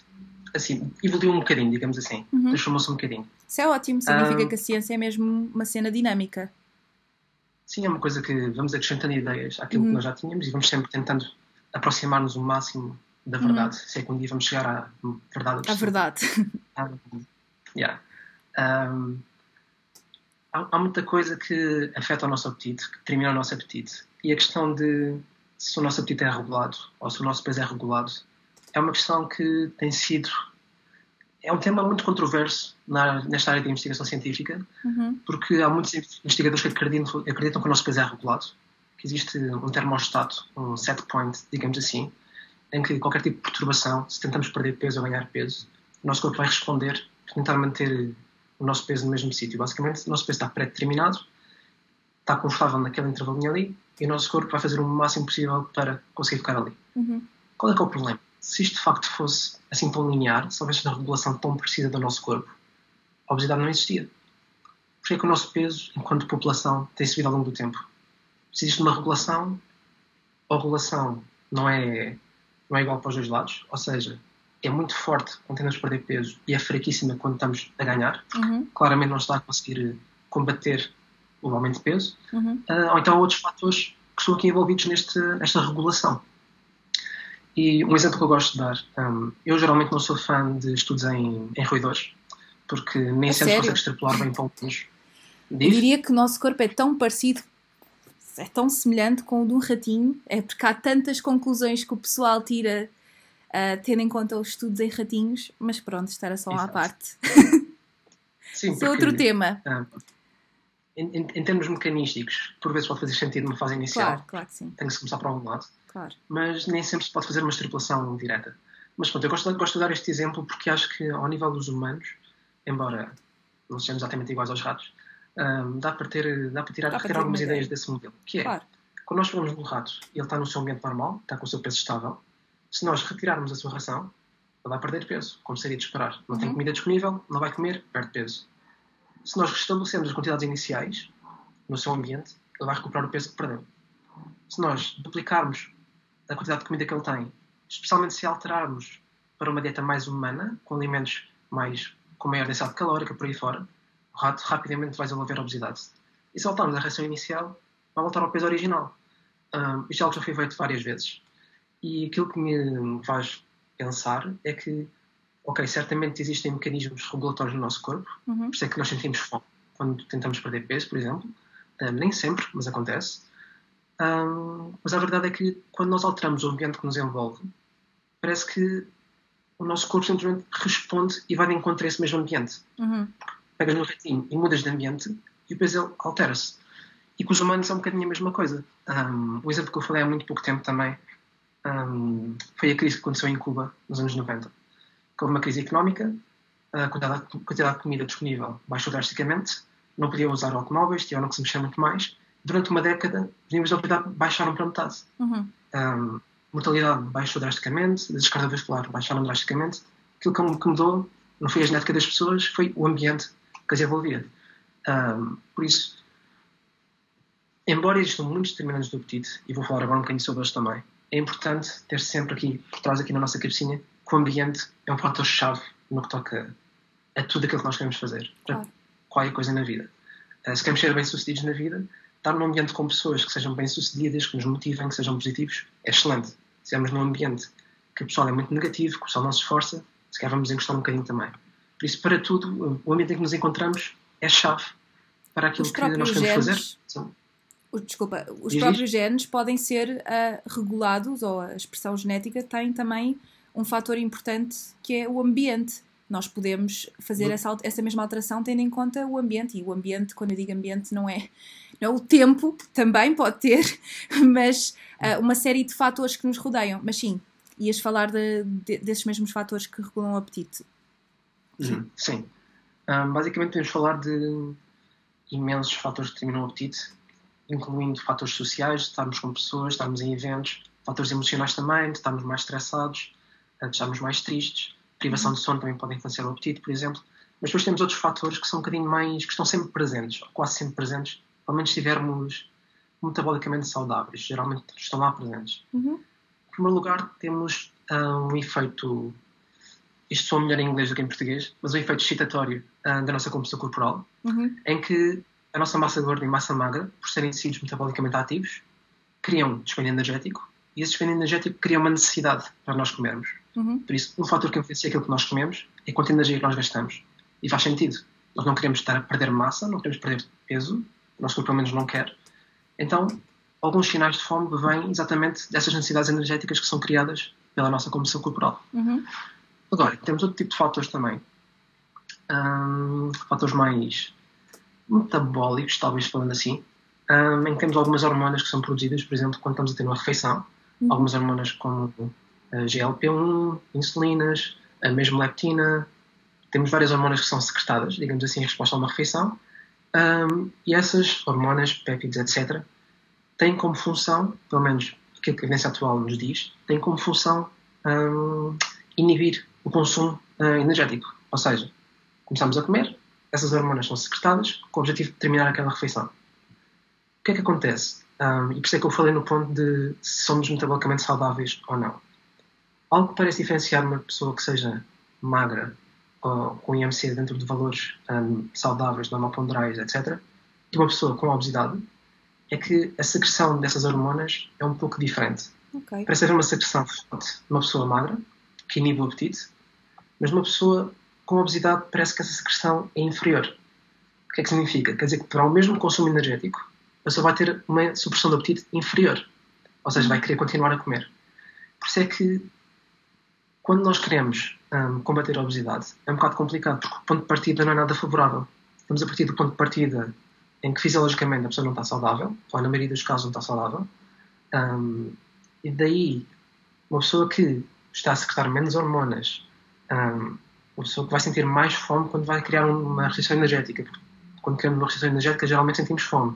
assim, evoluiu um bocadinho, digamos assim, uhum. transformou-se um bocadinho. Isso é ótimo, significa que a ciência é mesmo uma cena dinâmica. Sim, é uma coisa que vamos acrescentando ideias àquilo uhum. que nós já tínhamos e vamos sempre tentando aproximar-nos o máximo da verdade, uhum. se é que um dia vamos chegar à verdade absoluta. A verdade. Um, yeah. um, há, há, muita coisa que afeta o nosso apetite, que determina o nosso apetite. E a questão de se o nosso apetite é regulado ou se o nosso peso é regulado é uma questão que tem sido. É um tema muito controverso na, nesta área de investigação científica, uhum. porque há muitos investigadores que acreditam, acreditam que o nosso peso é regulado, que existe um termostato, um set point, digamos assim, em que qualquer tipo de perturbação, se tentamos perder peso ou ganhar peso, o nosso corpo vai responder para tentar manter o nosso peso no mesmo sítio. Basicamente, o nosso peso está pré-determinado, está confortável naquele intervalo ali, e o nosso corpo vai fazer o máximo possível para conseguir ficar ali. Uhum. Qual é que é o problema? se isto de facto fosse assim tão linear, se houvesse uma regulação tão precisa do nosso corpo, a obesidade não existia. Porque é que o nosso peso, enquanto população, tem subido ao longo do tempo? Se existe uma regulação, a regulação não é, não é igual para os dois lados, ou seja, é muito forte quando tentamos perder peso e é fraquíssima quando estamos a ganhar. Uhum. Claramente não está a conseguir combater o aumento de peso. Uhum. Uh, ou então há outros fatores que estão aqui envolvidos neste, nesta regulação. E um exemplo que eu gosto de dar, um, eu geralmente não sou fã de estudos em, em roedores, porque nem sempre consegue extrapolar bem para Diz? Eu diria que o nosso corpo é tão parecido, é tão semelhante com o de um ratinho, é porque há tantas conclusões que o pessoal tira uh, tendo em conta os estudos em ratinhos, mas pronto, isto era só Exato. à parte. Sim, Isso é outro tema. Um, em, em, em, termos mecanísticos, por vezes pode fazer sentido numa fase inicial. Claro, claro que sim. Tem que se começar para algum lado. Claro. Mas nem sempre se pode fazer uma extrapolação direta. Mas pronto, eu gosto, gosto de dar este exemplo porque acho que ao nível dos humanos, embora não sejamos exatamente iguais aos ratos, um, dá para ter, dá para tirar, dá para algumas ideias desse modelo. Que é, claro. quando nós falamos um rato e ele está no seu ambiente normal, está com o seu peso estável, se nós retirarmos a sua ração, ele vai perder peso, como seria de esperar. Não uhum. tem comida disponível, não vai comer, perde peso. Se nós restabelecemos as quantidades iniciais no seu ambiente, ele vai recuperar o peso que perdeu. Se nós duplicarmos a quantidade de comida que ele tem, especialmente se alterarmos para uma dieta mais humana, com alimentos mais com maior densidade calórica por aí fora, o rato rapidamente vai desenvolver obesidade. E se voltarmos à ração inicial, vai voltar ao peso original. Um, isto é algo que já foi feito várias vezes. E aquilo que me faz pensar é que, ok, certamente existem mecanismos regulatórios no nosso corpo, uhum. por isso é que nós sentimos fome quando tentamos perder peso, por exemplo. Um, nem sempre, mas acontece. Um, mas a verdade é que quando nós alteramos o ambiente que nos envolve, parece que o nosso corpo simplesmente responde e vai de encontro a esse mesmo ambiente. Uhum. Pegas no ratinho e mudas de ambiente e depois ele altera-se. E com os humanos é um bocadinho a mesma coisa. Um, o exemplo que eu falei há muito pouco tempo também um, foi a crise que aconteceu em Cuba nos anos 90. houve uma crise económica, a quantidade, a quantidade de comida disponível baixou drasticamente, não podiam usar automóveis, tiveram que se mexer muito mais durante uma década, os níveis de obesidade baixaram para metade. Uhum. Um, mortalidade baixou drasticamente, descarga cardiovascular baixaram drasticamente. Aquilo que mudou não foi a genética das pessoas, foi o ambiente que as envolvia. Um, por isso, embora existam muitos determinantes do apetite, e vou falar agora um bocadinho sobre eles também, é importante ter sempre aqui, por trás aqui na nossa cabecinha, que o ambiente é um fator-chave no que toca a tudo aquilo que nós queremos fazer, claro. qualquer coisa na vida. Uh, se queremos ser bem-sucedidos na vida, estar num ambiente com pessoas que sejam bem-sucedidas, que nos motivem, que sejam positivos, é excelente. Se estivermos num ambiente que o pessoal é muito negativo, que o pessoal não se esforça, se calhar vamos encostar um bocadinho também. Por isso, para tudo, o ambiente em que nos encontramos é chave para aquilo que nós queremos genes, fazer. Sim. Desculpa, os próprios genes podem ser uh, regulados, ou a expressão genética tem também um fator importante que é o ambiente. Nós podemos fazer essa, essa mesma alteração tendo em conta o ambiente. E o ambiente, quando eu digo ambiente, não é, não é o tempo, também pode ter, mas uh, uma série de fatores que nos rodeiam. Mas sim, ias falar de, de, desses mesmos fatores que regulam o apetite. Uhum, sim. Um, basicamente, podemos falar de imensos fatores que determinam o apetite, incluindo fatores sociais, estarmos com pessoas, estarmos em eventos, fatores emocionais também, de estarmos mais estressados, de estarmos mais tristes, privação uhum. de sono também pode influenciar o apetite, por exemplo. Mas depois temos outros fatores que são um bocadinho mais, que estão sempre presentes, ou quase sempre presentes, pelo menos estivermos metabolicamente saudáveis, geralmente estão lá presentes. Uhum. Em primeiro lugar, temos uh, um efeito, isto soa melhor em inglês do que em português, mas um efeito excitatório uh, da nossa composição corporal, uhum. em que a nossa massa gorda e massa magra, por serem tecidos metabolicamente ativos, criam despende energético e esse despende energético cria uma necessidade para nós comermos. Uhum. Por isso, um fator que influencia aquilo que nós comemos é quanto energia que nós gastamos. E faz sentido. Nós não queremos estar a perder massa, não queremos perder peso, o nosso corpo pelo menos não quer. Então, alguns sinais de fome vêm exatamente dessas necessidades energéticas que são criadas pela nossa composição corporal. Uhum. Agora, temos outro tipo de fatores também. Um, fatores mais metabólicos, talvez falando assim, um, em que temos algumas hormonas que são produzidas, por exemplo, quando estamos a ter uma refeição. Uhum. Algumas hormonas como GLP-1, insulinas, a mesma leptina. Temos várias hormonas que são secretadas, digamos assim, em resposta a uma refeição. Um, e essas hormonas, péptidos, etc., têm como função, pelo menos aquilo que a evidência atual nos diz, têm como função um, inibir o consumo uh, energético. Ou seja, começamos a comer, essas hormonas são secretadas com o objetivo de terminar aquela refeição. O que é que acontece? Um, e por isso é que eu falei no ponto de se somos metabolicamente saudáveis ou não. Algo que parece diferenciar uma pessoa que seja magra ou com IMC dentro de valores um, saudáveis, normoponderais, etc., de uma pessoa com obesidade, é que a secreção dessas hormonas é um pouco diferente. Okay. Parece haver uma secreção forte numa pessoa magra, que inibe o apetite, mas numa pessoa com obesidade parece que essa secreção é inferior. O que é que significa? Quer dizer que para o mesmo consumo energético, a pessoa vai ter uma supressão do apetite inferior. Ou seja, vai querer continuar a comer. Por isso é que, quando nós queremos um, combater a obesidade, é um bocado complicado, porque o ponto de partida não é nada favorável. Estamos a partir do ponto de partida em que fisiologicamente a pessoa não está saudável, ou na maioria dos casos não está saudável, um, e daí uma pessoa que está a secretar menos hormonas, um, uma pessoa que vai sentir mais fome quando vai criar uma restrição energética. Quando criamos uma restrição energética, geralmente sentimos fome.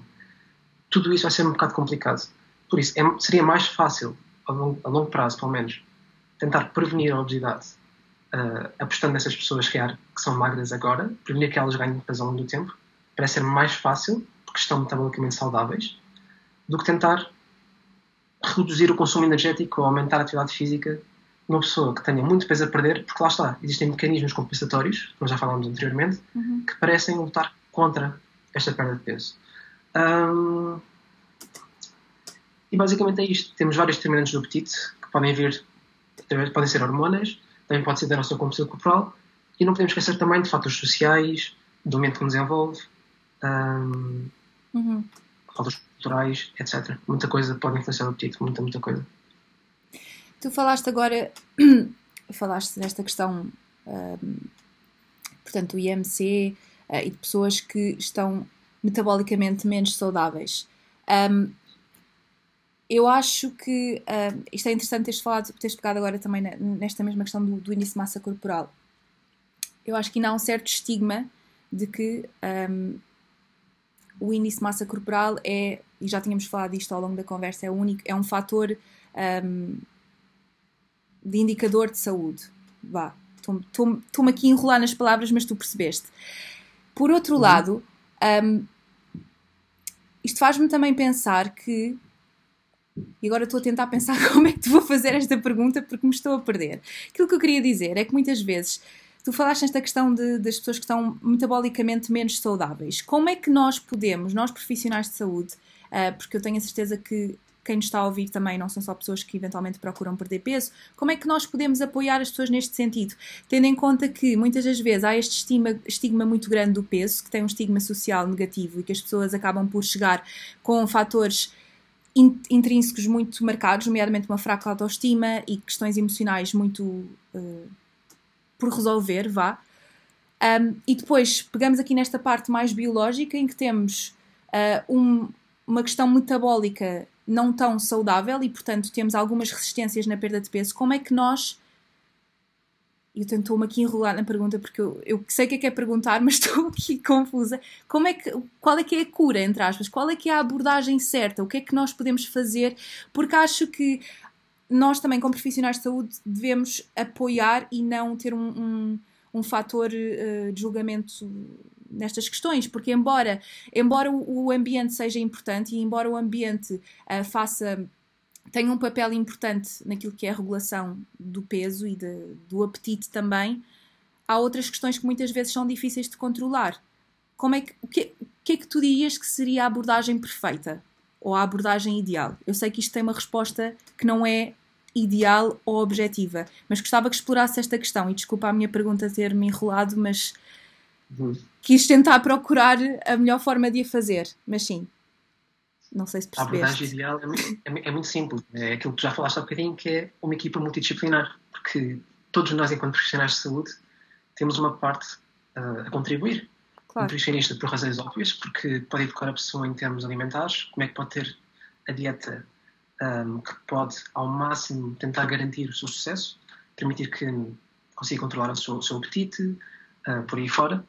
Tudo isso vai ser um bocado complicado. Por isso, é, seria mais fácil, a longo, a longo, prazo, pelo menos, tentar prevenir a obesidade, uh, apostando nessas pessoas que, que são magras agora, prevenir que elas ganhem peso ao longo do tempo, parece ser mais fácil, porque estão metabolicamente saudáveis, do que tentar reduzir o consumo energético ou aumentar a atividade física uma pessoa que tenha muito peso a perder, porque lá está, existem mecanismos compensatórios, como já falámos anteriormente, uhum. que parecem lutar contra esta perda de peso. Um, e basicamente é isto. Temos vários determinantes do apetite que podem vir, podem ser hormonas, também pode ser da nossa composição corporal, e não podemos esquecer também de fatores sociais, do ambiente que nos envolve, um, uhum. fatores culturais, etc. Muita coisa pode influenciar o apetite, muita, muita coisa. Tu falaste agora, falaste desta questão, um, portanto, do IMC uh, e de pessoas que estão metabolicamente menos saudáveis. Um, eu acho que uh, isto é interessante teres falado, teres pegado agora também nesta mesma questão do, do, índice de massa corporal. Eu acho que ainda há um certo estigma de que um, o índice de massa corporal é, e já tínhamos falado disto ao longo da conversa, é, único, é um fator um, de indicador de saúde. Vá, estou-me aqui a enrolar nas palavras, mas tu percebeste. Por outro uhum. lado, um, isto faz-me também pensar que. E agora estou a tentar pensar como é que te vou fazer esta pergunta porque me estou a perder. Aquilo que eu queria dizer é que muitas vezes tu falaste nesta questão de, das pessoas que estão metabolicamente menos saudáveis. Como é que nós podemos, nós profissionais de saúde, uh, porque eu tenho a certeza que quem nos está a ouvir também não são só pessoas que eventualmente procuram perder peso, como é que nós podemos apoiar as pessoas neste sentido? Tendo em conta que muitas das vezes há este estigma, estigma muito grande do peso, que tem um estigma social negativo e que as pessoas acabam por chegar com fatores intrínsecos muito marcados, nomeadamente uma fraca autoestima e questões emocionais muito uh, por resolver, vá. Um, e depois pegamos aqui nesta parte mais biológica em que temos uh, um, uma questão metabólica não tão saudável e, portanto, temos algumas resistências na perda de peso. Como é que nós. Eu estou-me aqui enrolar na pergunta porque eu, eu sei o que é que é perguntar, mas estou aqui confusa. Como é que, qual é que é a cura, entre aspas? Qual é que é a abordagem certa? O que é que nós podemos fazer? Porque acho que nós também, como profissionais de saúde, devemos apoiar e não ter um, um, um fator uh, de julgamento nestas questões, porque embora, embora o, ambiente seja importante e embora o ambiente uh, faça tenha um papel importante naquilo que é a regulação do peso e de, do apetite também, há outras questões que muitas vezes são difíceis de controlar. Como é que, o, que, o que é que tu dirias que seria a abordagem perfeita? ou a abordagem ideal? Eu sei que isto tem uma resposta que não é ideal ou objetiva, mas gostava que explorasse esta questão. E desculpa a minha pergunta ter-me enrolado, mas. Quis tentar procurar a melhor forma de a fazer. Mas sim, não sei se percebeste. A abordagem ideal é muito, é, é muito simples. É aquilo que tu já falaste há bocadinho, que é uma equipa multidisciplinar. Porque todos nós, enquanto profissionais de saúde, temos uma parte uh, a contribuir claro. nutricionista por razões óbvias, porque pode educar a pessoa em termos alimentares, como é que pode ter a dieta um, que pode, ao máximo, tentar garantir o seu sucesso, permitir que consiga controlar o seu, o seu apetite, uh, por aí fora.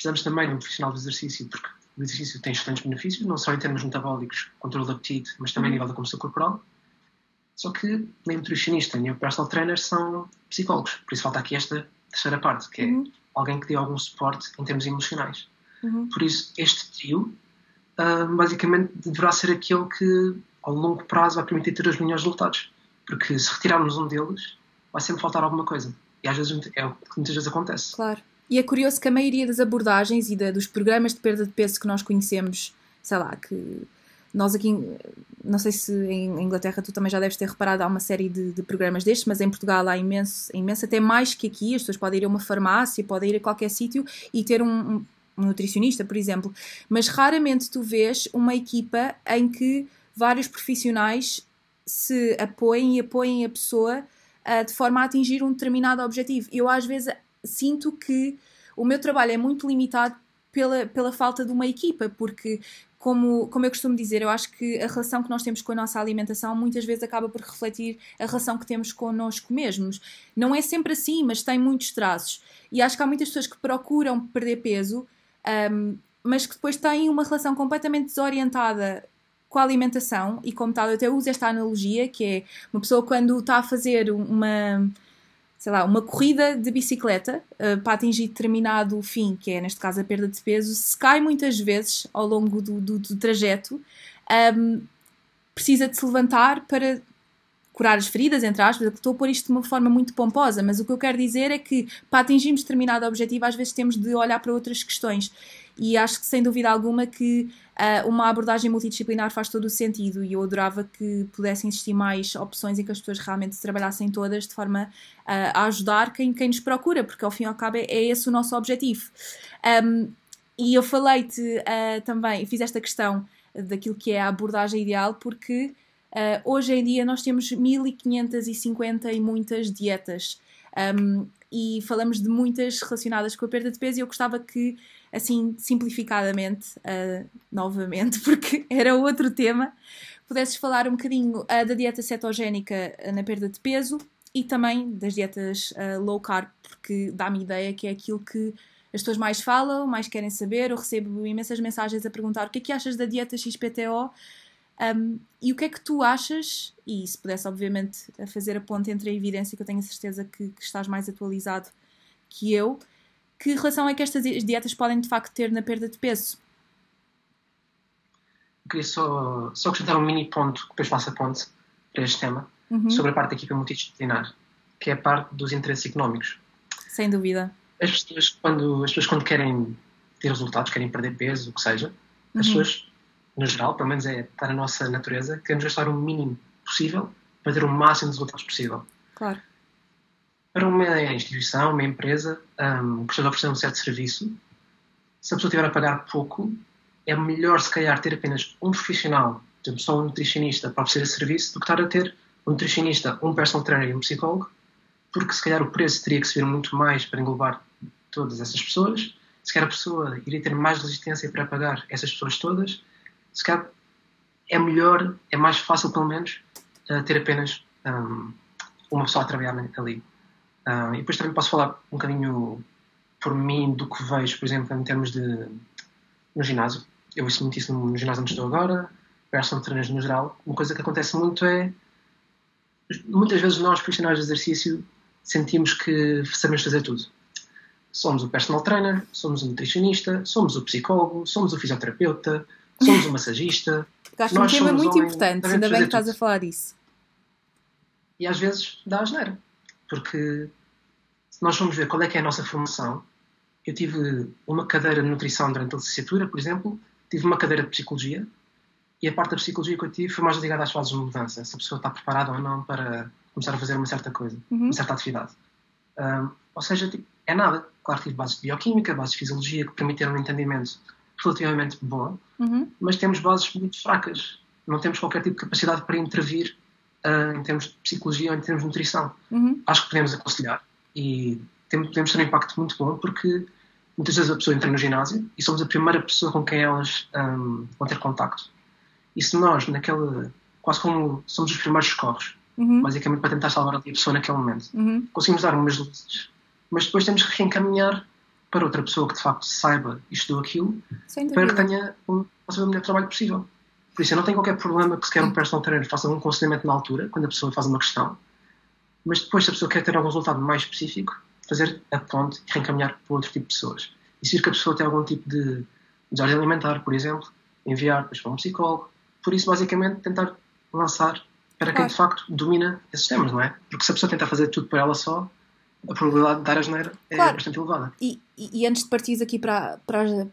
Precisamos também de um profissional de exercício, porque o exercício tem excelentes benefícios, não só em termos metabólicos, controle do apetite, mas também a nível da composição corporal. Só que nem nutricionista nem o personal trainer são psicólogos, por isso falta aqui esta terceira parte, que é uhum alguém que dê algum suporte em termos emocionais. Uhum. Por isso, este trio uh, basicamente deverá ser aquele que, ao longo prazo, vai permitir ter os melhores resultados. Porque se retirarmos um deles, vai sempre faltar alguma coisa. E às vezes é o que muitas vezes acontece. Claro. E é curioso que a maioria das abordagens e da, dos programas de perda de peso que nós conhecemos, sei lá, que nós aqui, não sei se em Inglaterra tu também já deves ter reparado, há uma série de, de programas destes, mas em Portugal há imenso, imenso, até mais que aqui. As pessoas podem ir a uma farmácia, podem ir a qualquer sítio e ter um, um nutricionista, por exemplo. Mas raramente tu vês uma equipa em que vários profissionais se apoiem e apoiem a pessoa uh, de forma a atingir um determinado objetivo. Eu às vezes sinto que o meu trabalho é muito limitado pela, pela falta de uma equipa, porque como, como eu costumo dizer, eu acho que a relação que nós temos com a nossa alimentação muitas vezes acaba por refletir a relação que temos connosco mesmos. Não é sempre assim, mas tem muitos traços. E acho que há muitas pessoas que procuram perder peso, um, mas que depois têm uma relação completamente desorientada com a alimentação. E como tal, eu até uso esta analogia, que é uma pessoa quando está a fazer uma sei lá, uma corrida de bicicleta uh, para atingir determinado fim, que é neste caso a perda de peso, se cai muitas vezes ao longo do, do, do trajeto, um, precisa de se levantar para curar as feridas, entre aspas, estou a pôr isto de uma forma muito pomposa, mas o que eu quero dizer é que para atingirmos determinado objetivo, às vezes temos de olhar para outras questões. E acho que sem dúvida alguma que uh, uma abordagem multidisciplinar faz todo o sentido e eu adorava que pudessem existir mais opções e que as pessoas realmente trabalhassem todas de forma uh, a ajudar quem, quem nos procura, porque ao fim e ao cabo é, é esse o nosso objetivo. Um, e eu falei-te uh, também, fiz esta questão daquilo que é a abordagem ideal, porque hoje em dia nós temos 1550 e muitas dietas um, e falamos de muitas relacionadas com a perda de peso e eu gostava que, assim, simplificadamente, uh, novamente, porque era outro tema, pudesses falar um bocadinho uh, da dieta cetogénica na perda de peso e também das dietas low carb, porque dá-me ideia que é aquilo que as pessoas mais falam, mais querem saber. Eu recebo imensas mensagens a perguntar o que é que achas da dieta XPTO um, e o que é que tu achas, e se pudesse, obviamente, fazer a ponte entre a evidência, que eu tenho a certeza que, que estás mais atualizado que eu, que relação é que estas dietas podem de facto ter na perda de peso? Queria só, só acrescentar um mini ponto, que depois faço a ponte para este tema, uhum. sobre a parte da equipa multidisciplinar, que é a parte dos interesses económicos. Sem dúvida. As pessoas, quando, as pessoas, quando querem ter resultados, querem perder peso, o que seja, as uhum. pessoas no geral, pelo menos é está na nossa natureza, queremos gastar o mínimo possível para ter o máximo de resultados possível. Claro. Para uma instituição, uma empresa um, que esteja a oferecer um certo serviço, se a pessoa estiver a pagar pouco, é melhor se calhar ter apenas um profissional, por exemplo, só um nutricionista para oferecer esse serviço, do que estar a ter um nutricionista, um personal trainer e um psicólogo, porque se calhar o preço teria que subir muito mais para englobar todas essas pessoas, se calhar a pessoa iria ter mais resistência para pagar essas pessoas todas, se calhar é melhor, é mais fácil pelo menos, uh, ter apenas um, uma pessoa a trabalhar ali. Uh, e depois também posso falar um bocadinho por mim do que vejo, por exemplo, em termos de no ginásio. Eu ouço muito isso no, ginásio onde estou agora, personal trainers no geral. Uma coisa que acontece muito é muitas vezes nós, profissionais de exercício, sentimos que sabemos fazer tudo. Somos o personal trainer, somos o nutricionista, somos o psicólogo, somos o fisioterapeuta, somos o massagista. Acho um tema muito homens, importante, ainda bem que estás tudo. a falar disso. E às vezes dá asneira, porque se nós formos ver qual é que é a nossa formação, eu tive uma cadeira de nutrição durante a licenciatura, por exemplo, tive uma cadeira de psicologia, e a parte da psicologia que eu tive foi mais ligada às fases de mudança, se a pessoa está preparada ou não para começar a fazer uma certa coisa, uhum. uma certa atividade. Um, ou seja, tipo, é nada. Claro, tive bases de bioquímica, bases de fisiologia que permitiram um entendimento relativamente bom, uhum. mas temos bases muito fracas. Não temos qualquer tipo de capacidade para intervir uh, em termos de psicologia ou em termos de nutrição. Uhum. Acho que podemos aconselhar e podemos ter um impacto muito bom porque muitas vezes a pessoa entra no ginásio e somos a primeira pessoa com quem elas um, vão ter contacto. E se nós, naquela. quase como somos os primeiros socorros, uhum. basicamente para tentar salvar a pessoa naquele momento, uhum. conseguimos dar umas luzes, mas depois temos que reencaminhar para outra pessoa que de facto saiba e estudou aquilo para que tenha um, o melhor trabalho possível. Por isso, eu não tenho qualquer problema que se quer um personal trainer faça um aconselhamento na altura, quando a pessoa faz uma questão, mas depois, se a pessoa quer ter algum resultado mais específico, fazer a ponte e reencaminhar para outro tipo de pessoas. E se vir que a pessoa tem algum tipo de desordem alimentar, por exemplo, enviar depois para um psicólogo. Por isso, basicamente, tentar lançar para quem de facto domina esses temas, não é? Porque se a pessoa tentar fazer tudo por ela só, a probabilidade de dar a geneira é claro. bastante elevada. E, e, antes de partir aqui para, para,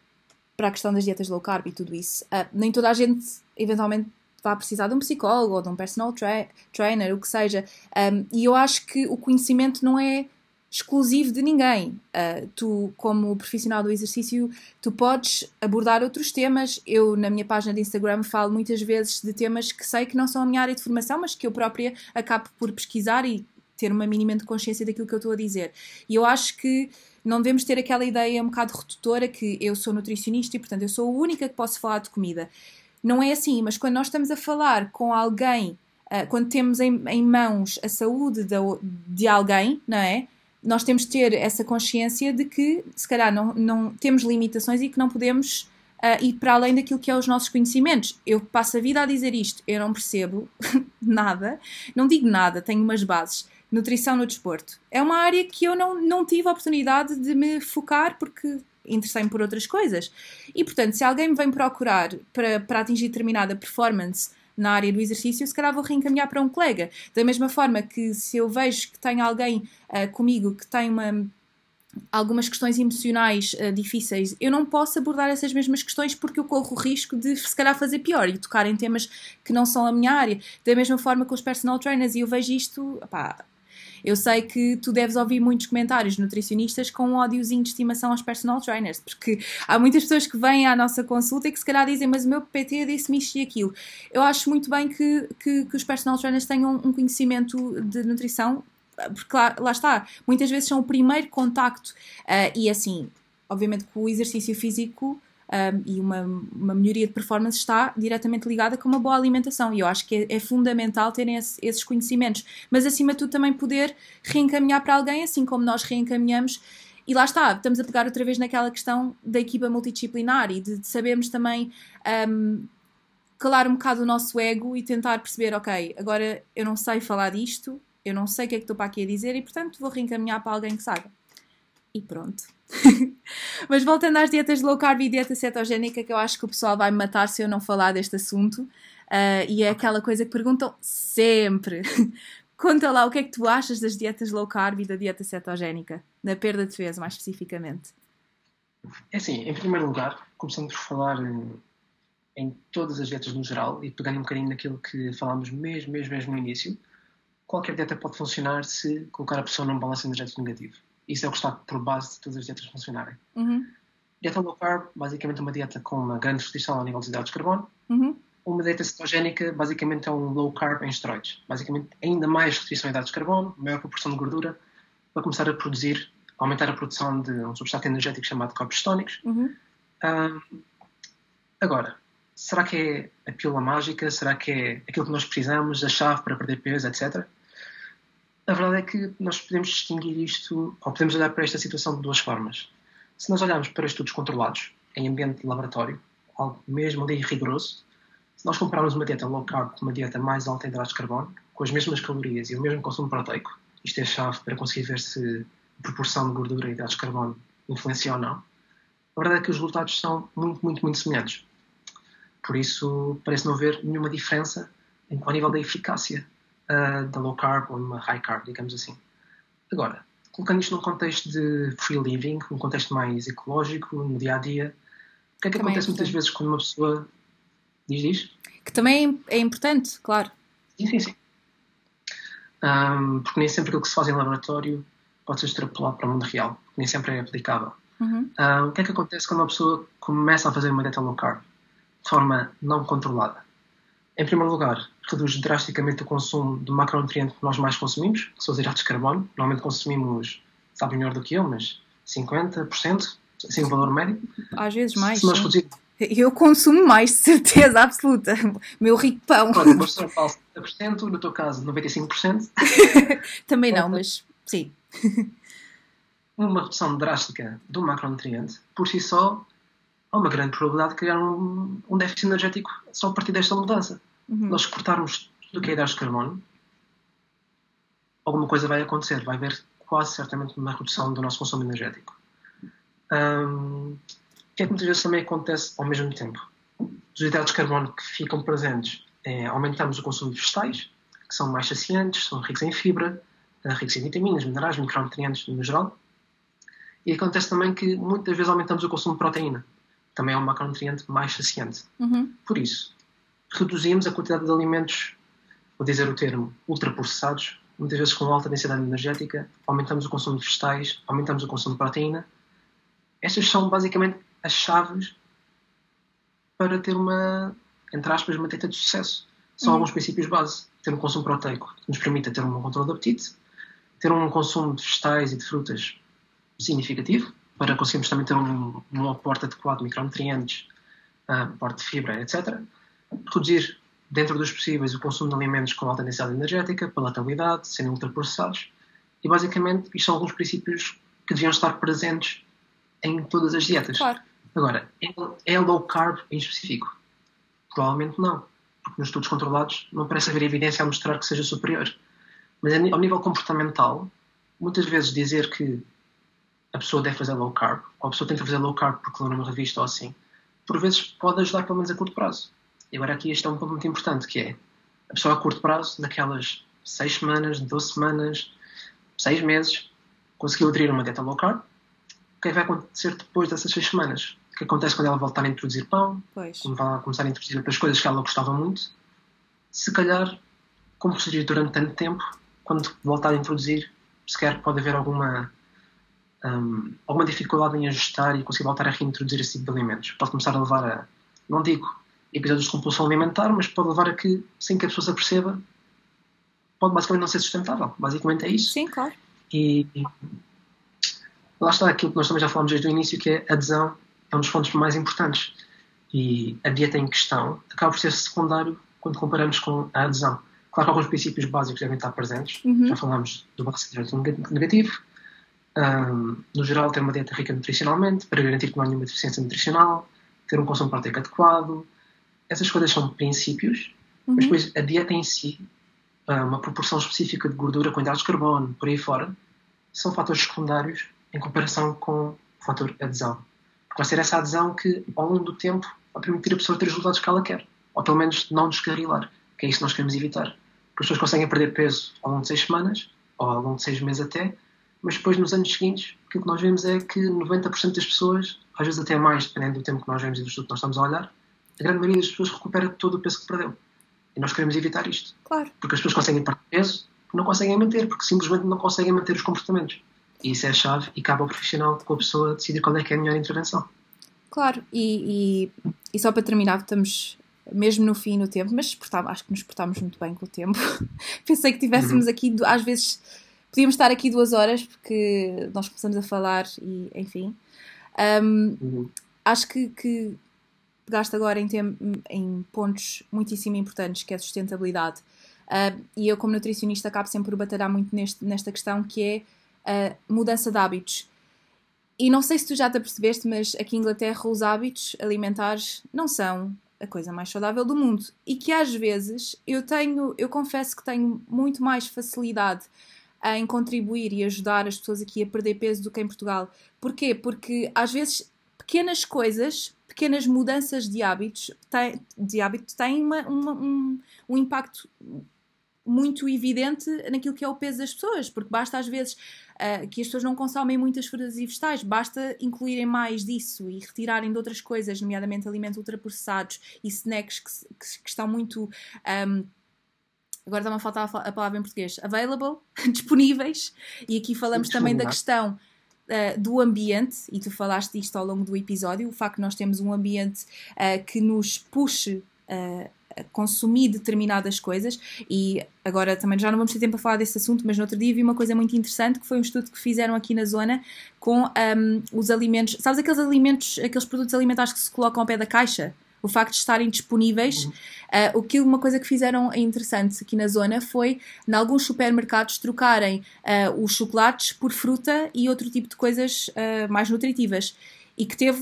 para a questão das dietas low carb e tudo isso, uh, nem toda a gente eventualmente vai precisar de um psicólogo ou de um personal tra trainer, o que seja. Um, e eu acho que o conhecimento não é exclusivo de ninguém. Uh, tu, como profissional do exercício, tu podes abordar outros temas. Eu, na minha página de Instagram, falo muitas vezes de temas que sei que não são a minha área de formação, mas que eu própria acabo por pesquisar e ter uma mínima de consciência daquilo que eu estou a dizer. E eu acho que não devemos ter aquela ideia um bocado redutora que eu sou nutricionista e, portanto, eu sou a única que posso falar de comida. Não é assim, mas quando nós estamos a falar com alguém, uh, quando temos em, mãos a saúde de, de alguém, não é? Nós temos de ter essa consciência de que, se calhar, não, não temos limitações e que não podemos uh, ir para além daquilo que é os nossos conhecimentos. Eu passo a vida a dizer isto, eu não percebo nada, não digo nada, tenho umas bases. Nutrição no desporto. É uma área que eu não, não tive a oportunidade de me focar porque interessei-me por outras coisas. E, portanto, se alguém me vem procurar para, para atingir determinada performance na área do exercício, se calhar vou reencaminhar para um colega. Da mesma forma que se eu vejo que tem alguém uh, comigo que tem uma, algumas questões emocionais uh, difíceis, eu não posso abordar essas mesmas questões porque eu corro o risco de se calhar fazer pior e tocar em temas que não são a minha área. Da mesma forma com os personal trainers, e eu vejo isto, opá, eu sei que tu deves ouvir muitos comentários nutricionistas com um ódiozinho de estimação aos personal trainers, porque há muitas pessoas que vêm à nossa consulta e que se calhar dizem, mas o meu PT disse-me isto e aquilo. Eu acho muito bem que, que, que os personal trainers tenham um conhecimento de nutrição, porque lá, lá está, muitas vezes são o primeiro contacto uh, e assim, obviamente que o exercício físico um, e uma, uma melhoria de performance está diretamente ligada com uma boa alimentação. E eu acho que é, é fundamental terem esse, esses conhecimentos. Mas acima de tudo também poder reencaminhar para alguém, assim como nós reencaminhamos. E lá está, estamos a pegar outra vez naquela questão da equipa multidisciplinar e de, de sabermos também um, calar um bocado o nosso ego e tentar perceber, ok, agora eu não sei falar disto, eu não sei o que é que estou para aqui a dizer e portanto vou reencaminhar para alguém que saiba. E pronto. Mas voltando às dietas low carb e dieta cetogénica, que eu acho que o pessoal vai me matar se eu não falar deste assunto, uh, e é aquela coisa que perguntam sempre. Conta lá o que é que tu achas das dietas low carb e da dieta cetogénica, da perda de peso mais especificamente. É assim, em primeiro lugar, começando por falar em, em todas as dietas no geral, e pegando um bocadinho naquilo que falámos mesmo, mesmo, mesmo no início, qualquer dieta pode funcionar se colocar a pessoa num balanço energético negativo. Isso é o que está por base de todas as dietas funcionarem. Uhum. Dieta low carb, basicamente uma dieta com uma grande restrição ao nível de hidratos de carbono. Uhum. Uma dieta cetogénica, basicamente é um low carb em esteroides. Basicamente, ainda mais restrição a hidratos de carbono, maior proporção de gordura, para começar a produzir, aumentar a produção de um substrato energético chamado corpos tónicos. Uhum. Um, agora, será que é a pílula mágica? Será que é aquilo que nós precisamos, a chave para perder peso, etc.? A verdade é que nós podemos distinguir isto, ou podemos olhar para esta situação de duas formas. Se nós olharmos para estudos controlados, em ambiente de laboratório, algo mesmo ali rigoroso, se nós comprarmos uma dieta low carb com uma dieta mais alta em hidratos de carbono, com as mesmas calorias e o mesmo consumo proteico, isto é chave para conseguir ver se a proporção de gordura e hidratos de carbono influencia ou não, a verdade é que os resultados são muito, muito, muito semelhantes. Por isso, parece não haver nenhuma diferença ao nível da eficácia uh, da low carb ou uma high carb, digamos assim. Agora, colocando isto num contexto de free living, num contexto mais ecológico, no dia a dia, o que é que Também é acontece muitas importante. vezes quando uma pessoa diz isto? Que também é importante, claro. Sim, sim, sim. Um, porque nem sempre aquilo que se faz em laboratório pode ser extrapolado para o mundo real, nem sempre é aplicável. Uhum. O que é que acontece quando uma pessoa começa a fazer uma dieta low carb de forma não controlada? Em primeiro lugar, reduz drasticamente o consumo de macronutriente que nós mais consumimos, que são os hidratos de carbono. Normalmente consumimos, sabe melhor do que eu, mas 50%, assim o valor médio. Às vezes mais. Se nós Eu consumo mais, de certeza absoluta. Meu rico pão. olha, uma pessoa fala 50%, no teu caso 95%, Também não, mas sim. uma redução drástica do macronutriente, por si só, há uma grande probabilidade de criar um, um déficit energético só a partir desta mudança. Uhum. nós cortarmos tudo o que é hidratos de carbono, alguma coisa vai acontecer. Vai haver quase certamente uma redução do nosso consumo energético. O que é que muitas vezes também acontece ao mesmo tempo? Os hidratos de carbono que ficam presentes, é, aumentamos o consumo de vegetais, que são mais saciantes, são ricos em fibra, eh, ricos em vitaminas, minerais, micronutrientes no geral. E acontece também que muitas vezes aumentamos o consumo de proteína. Também é um macronutriente mais saciante. Uhum. Por isso, reduzimos a quantidade de alimentos, vou dizer o termo, ultraprocessados, muitas vezes com alta densidade energética, aumentamos o consumo de vegetais, aumentamos o consumo de proteína. Estas são basicamente as chaves para ter uma, entre aspas, uma dieta de sucesso. São Uhum. alguns princípios base. Ter um consumo proteico que nos permita ter um bom controle de apetite, ter um consumo de vegetais e de frutas significativo, para conseguirmos também ter um, um aporte adequado de micronutrientes, ah, aporte de fibra, etc. Reduzir, dentro dos possíveis, o consumo de alimentos com alta densidade energética, palatabilidade, serem ultraprocessados. E, basicamente, isto são alguns princípios que deviam estar presentes em todas as dietas. Claro. Agora, é- é low carb em específico? Provavelmente não, porque nos estudos controlados não parece haver evidência a mostrar que seja superior. Mas ao nível comportamental, muitas vezes dizer que a pessoa deve fazer low carb, ou a pessoa tenta fazer low carb porque leu numa revista ou assim, por vezes pode ajudar pelo menos a curto prazo. E agora aqui este é um ponto muito importante, que é a pessoa a curto prazo, naquelas 6 semanas, 12 semanas, 6 meses, conseguiu aderir uma dieta low carb, o que é que vai acontecer depois dessas 6 semanas? O que acontece quando ela voltar a introduzir pão, Pois. quando vai começar a introduzir outras coisas que ela gostava muito, se calhar, como prosseguir durante tanto tempo, quando voltar a introduzir, sequer pode haver alguma, hum, alguma dificuldade em ajustar e conseguir voltar a reintroduzir esse tipo de alimentos. Pode começar a levar a, não digo episódios de compulsão alimentar, mas pode levar a que, sem que a pessoa se aperceba, pode basicamente não ser sustentável. Basicamente é isso. Sim, claro. E e lá está aquilo que nós também já falamos desde o início, que é a adesão é um dos pontos mais importantes. E a dieta em questão acaba por ser secundário quando comparamos com a adesão. Claro que alguns princípios básicos devem estar presentes. Uhum. Já falámos do balanço energético negativo. Ahm, no geral, ter uma dieta rica nutricionalmente para garantir que não há nenhuma deficiência nutricional. Ter um consumo proteico adequado. Essas coisas são princípios, mas Uhum. depois a dieta em si, uma proporção específica de gordura com hidratos de carbono, por aí fora, são fatores secundários em comparação com o fator adesão. Porque vai ser essa adesão que, ao longo do tempo, vai permitir a pessoa ter os resultados que ela quer. Ou pelo menos não descarrilar, que é isso que nós queremos evitar. Porque as pessoas conseguem perder peso ao longo de seis semanas, ou ao longo de seis meses até, mas depois, nos anos seguintes, aquilo que nós vemos é que 90% das pessoas, às vezes até mais, dependendo do tempo que nós vemos e do estudo que nós estamos a olhar, a grande maioria das pessoas recupera todo o peso que perdeu. E nós queremos evitar isto. Claro. Porque as pessoas conseguem perder peso, não conseguem manter, porque simplesmente não conseguem manter os comportamentos. E isso é a chave e cabe ao profissional com a pessoa decidir qual é que é a melhor intervenção. Claro, e, e, e só para terminar, estamos mesmo no fim do tempo, mas acho que nos portámos muito bem com o tempo. Pensei que tivéssemos uhum. aqui, às vezes, podíamos estar aqui duas horas, porque nós começamos a falar e, enfim. Um, uhum. Acho que, que pegaste agora em, em pontos muitíssimo importantes, que é a sustentabilidade. Uh, e eu, como nutricionista, acabo sempre por batalhar muito neste, nesta questão, que é a mudança de hábitos. E não sei se tu já te apercebeste, mas aqui em Inglaterra os hábitos alimentares não são a coisa mais saudável do mundo. E que às vezes eu tenho, eu confesso que tenho muito mais facilidade em contribuir e ajudar as pessoas aqui a perder peso do que em Portugal. Porquê? Porque às vezes pequenas coisas, pequenas mudanças de hábitos, têm, de hábito têm uma, uma, um, um impacto muito evidente naquilo que é o peso das pessoas, porque basta às vezes uh, que as pessoas não consomem muitas frutas e vegetais, basta incluírem mais disso e retirarem de outras coisas, nomeadamente alimentos ultraprocessados e snacks que, que, que estão muito. Um, agora está-me a faltar a palavra em português, available, disponíveis, e aqui falamos também da questão uh, do ambiente, e tu falaste disto ao longo do episódio, o facto de nós temos um ambiente uh, que nos puxe uh, consumir determinadas coisas e agora também já não vamos ter tempo a falar desse assunto, mas no outro dia vi uma coisa muito interessante que foi um estudo que fizeram aqui na zona com um, os alimentos, sabes aqueles alimentos, aqueles produtos alimentares que se colocam ao pé da caixa? O facto de estarem disponíveis, uhum. uh, o que uma coisa que fizeram interessante aqui na zona foi, em alguns supermercados, trocarem uh, os chocolates por fruta e outro tipo de coisas uh, mais nutritivas. E que teve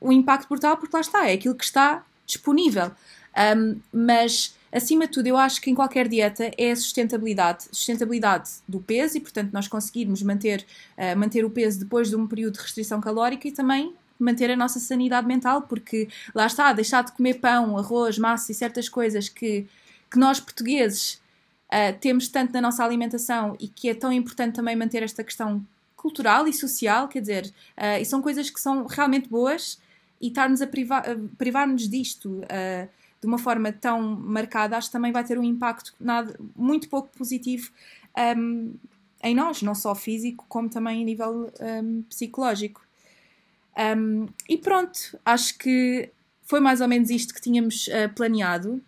um impacto brutal, porque lá está, é aquilo que está disponível. Um, mas, acima de tudo, eu acho que em qualquer dieta é a sustentabilidade. Sustentabilidade do peso e, portanto, nós conseguirmos manter, manter o peso depois de um período de restrição calórica e também manter a nossa sanidade mental, porque lá está, deixar de comer pão, arroz, massa e certas coisas que, que nós portugueses uh, temos tanto na nossa alimentação e que é tão importante também manter esta questão cultural e social, quer dizer, uh, e são coisas que são realmente boas e estar-nos a privar, privar-nos disto. Uh, de uma forma tão marcada, acho que também vai ter um impacto nada, muito pouco positivo um, em nós, não só físico, como também a nível um, psicológico. Um, e pronto, acho que foi mais ou menos isto que tínhamos uh, planeado.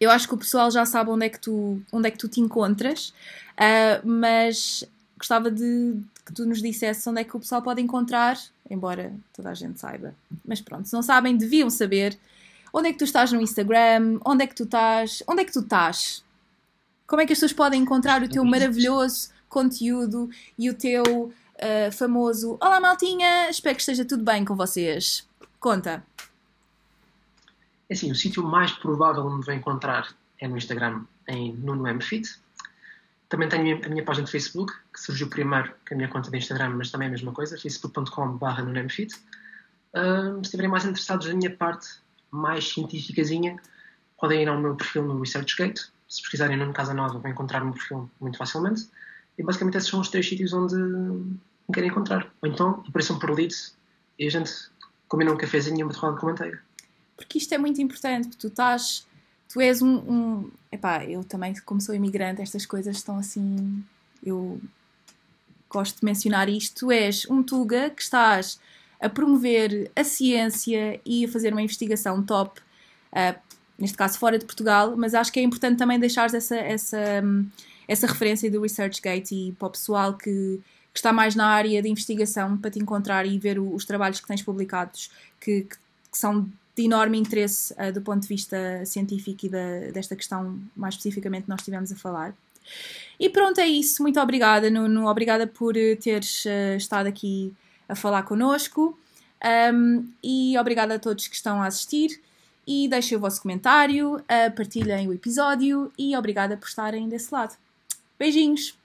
eu acho que o pessoal já sabe onde é que tu, onde é que tu te encontras, uh, mas gostava de que tu nos dissesse onde é que o pessoal pode encontrar, embora toda a gente saiba. Mas pronto, se não sabem, deviam saber. Onde é que tu estás no Instagram? Onde é que tu estás? Onde é que tu estás? Como é que as pessoas podem encontrar o teu maravilhoso conteúdo e o teu uh, famoso Olá maltinha, espero que esteja tudo bem com vocês. Conta. É assim, o sítio mais provável onde vai encontrar é no Instagram, em Nuno M. Também tenho a minha página de Facebook, que surgiu primeiro que a minha conta de Instagram, mas também é a mesma coisa, facebook.com.br NunoMFit. Uh, se estiverem mais interessados na minha parte mais científicazinha, podem ir ao meu perfil no ResearchGate. Se pesquisarem no Casa Nova, vão encontrar o meu perfil muito facilmente. E basicamente esses são os três sítios onde me querem encontrar. Ou então apareçam por leads e a gente combina um cafezinho e uma torrada de manteiga. Porque isto é muito importante, porque tu estás. Tu és um, um. Epá, eu também, como sou imigrante, estas coisas estão assim. Eu gosto de mencionar isto. Tu és um Tuga que estás a promover a ciência e a fazer uma investigação top, uh, neste caso fora de Portugal, mas acho que é importante também deixar essa, essa, essa referência do ResearchGate e para o pessoal que, que, está mais na área de investigação para te encontrar e ver o, os trabalhos que tens publicados que, que, que são de enorme interesse uh, do ponto de vista científico e da, desta questão mais especificamente nós estivemos a falar. E pronto, é isso. Muito obrigada, Nuno. Obrigada por eh, teres uh, estado aqui a falar connosco. Um, e obrigada a todos que estão a assistir. E deixem o vosso comentário, uh, partilhem o episódio e obrigada por estarem desse lado. Beijinhos!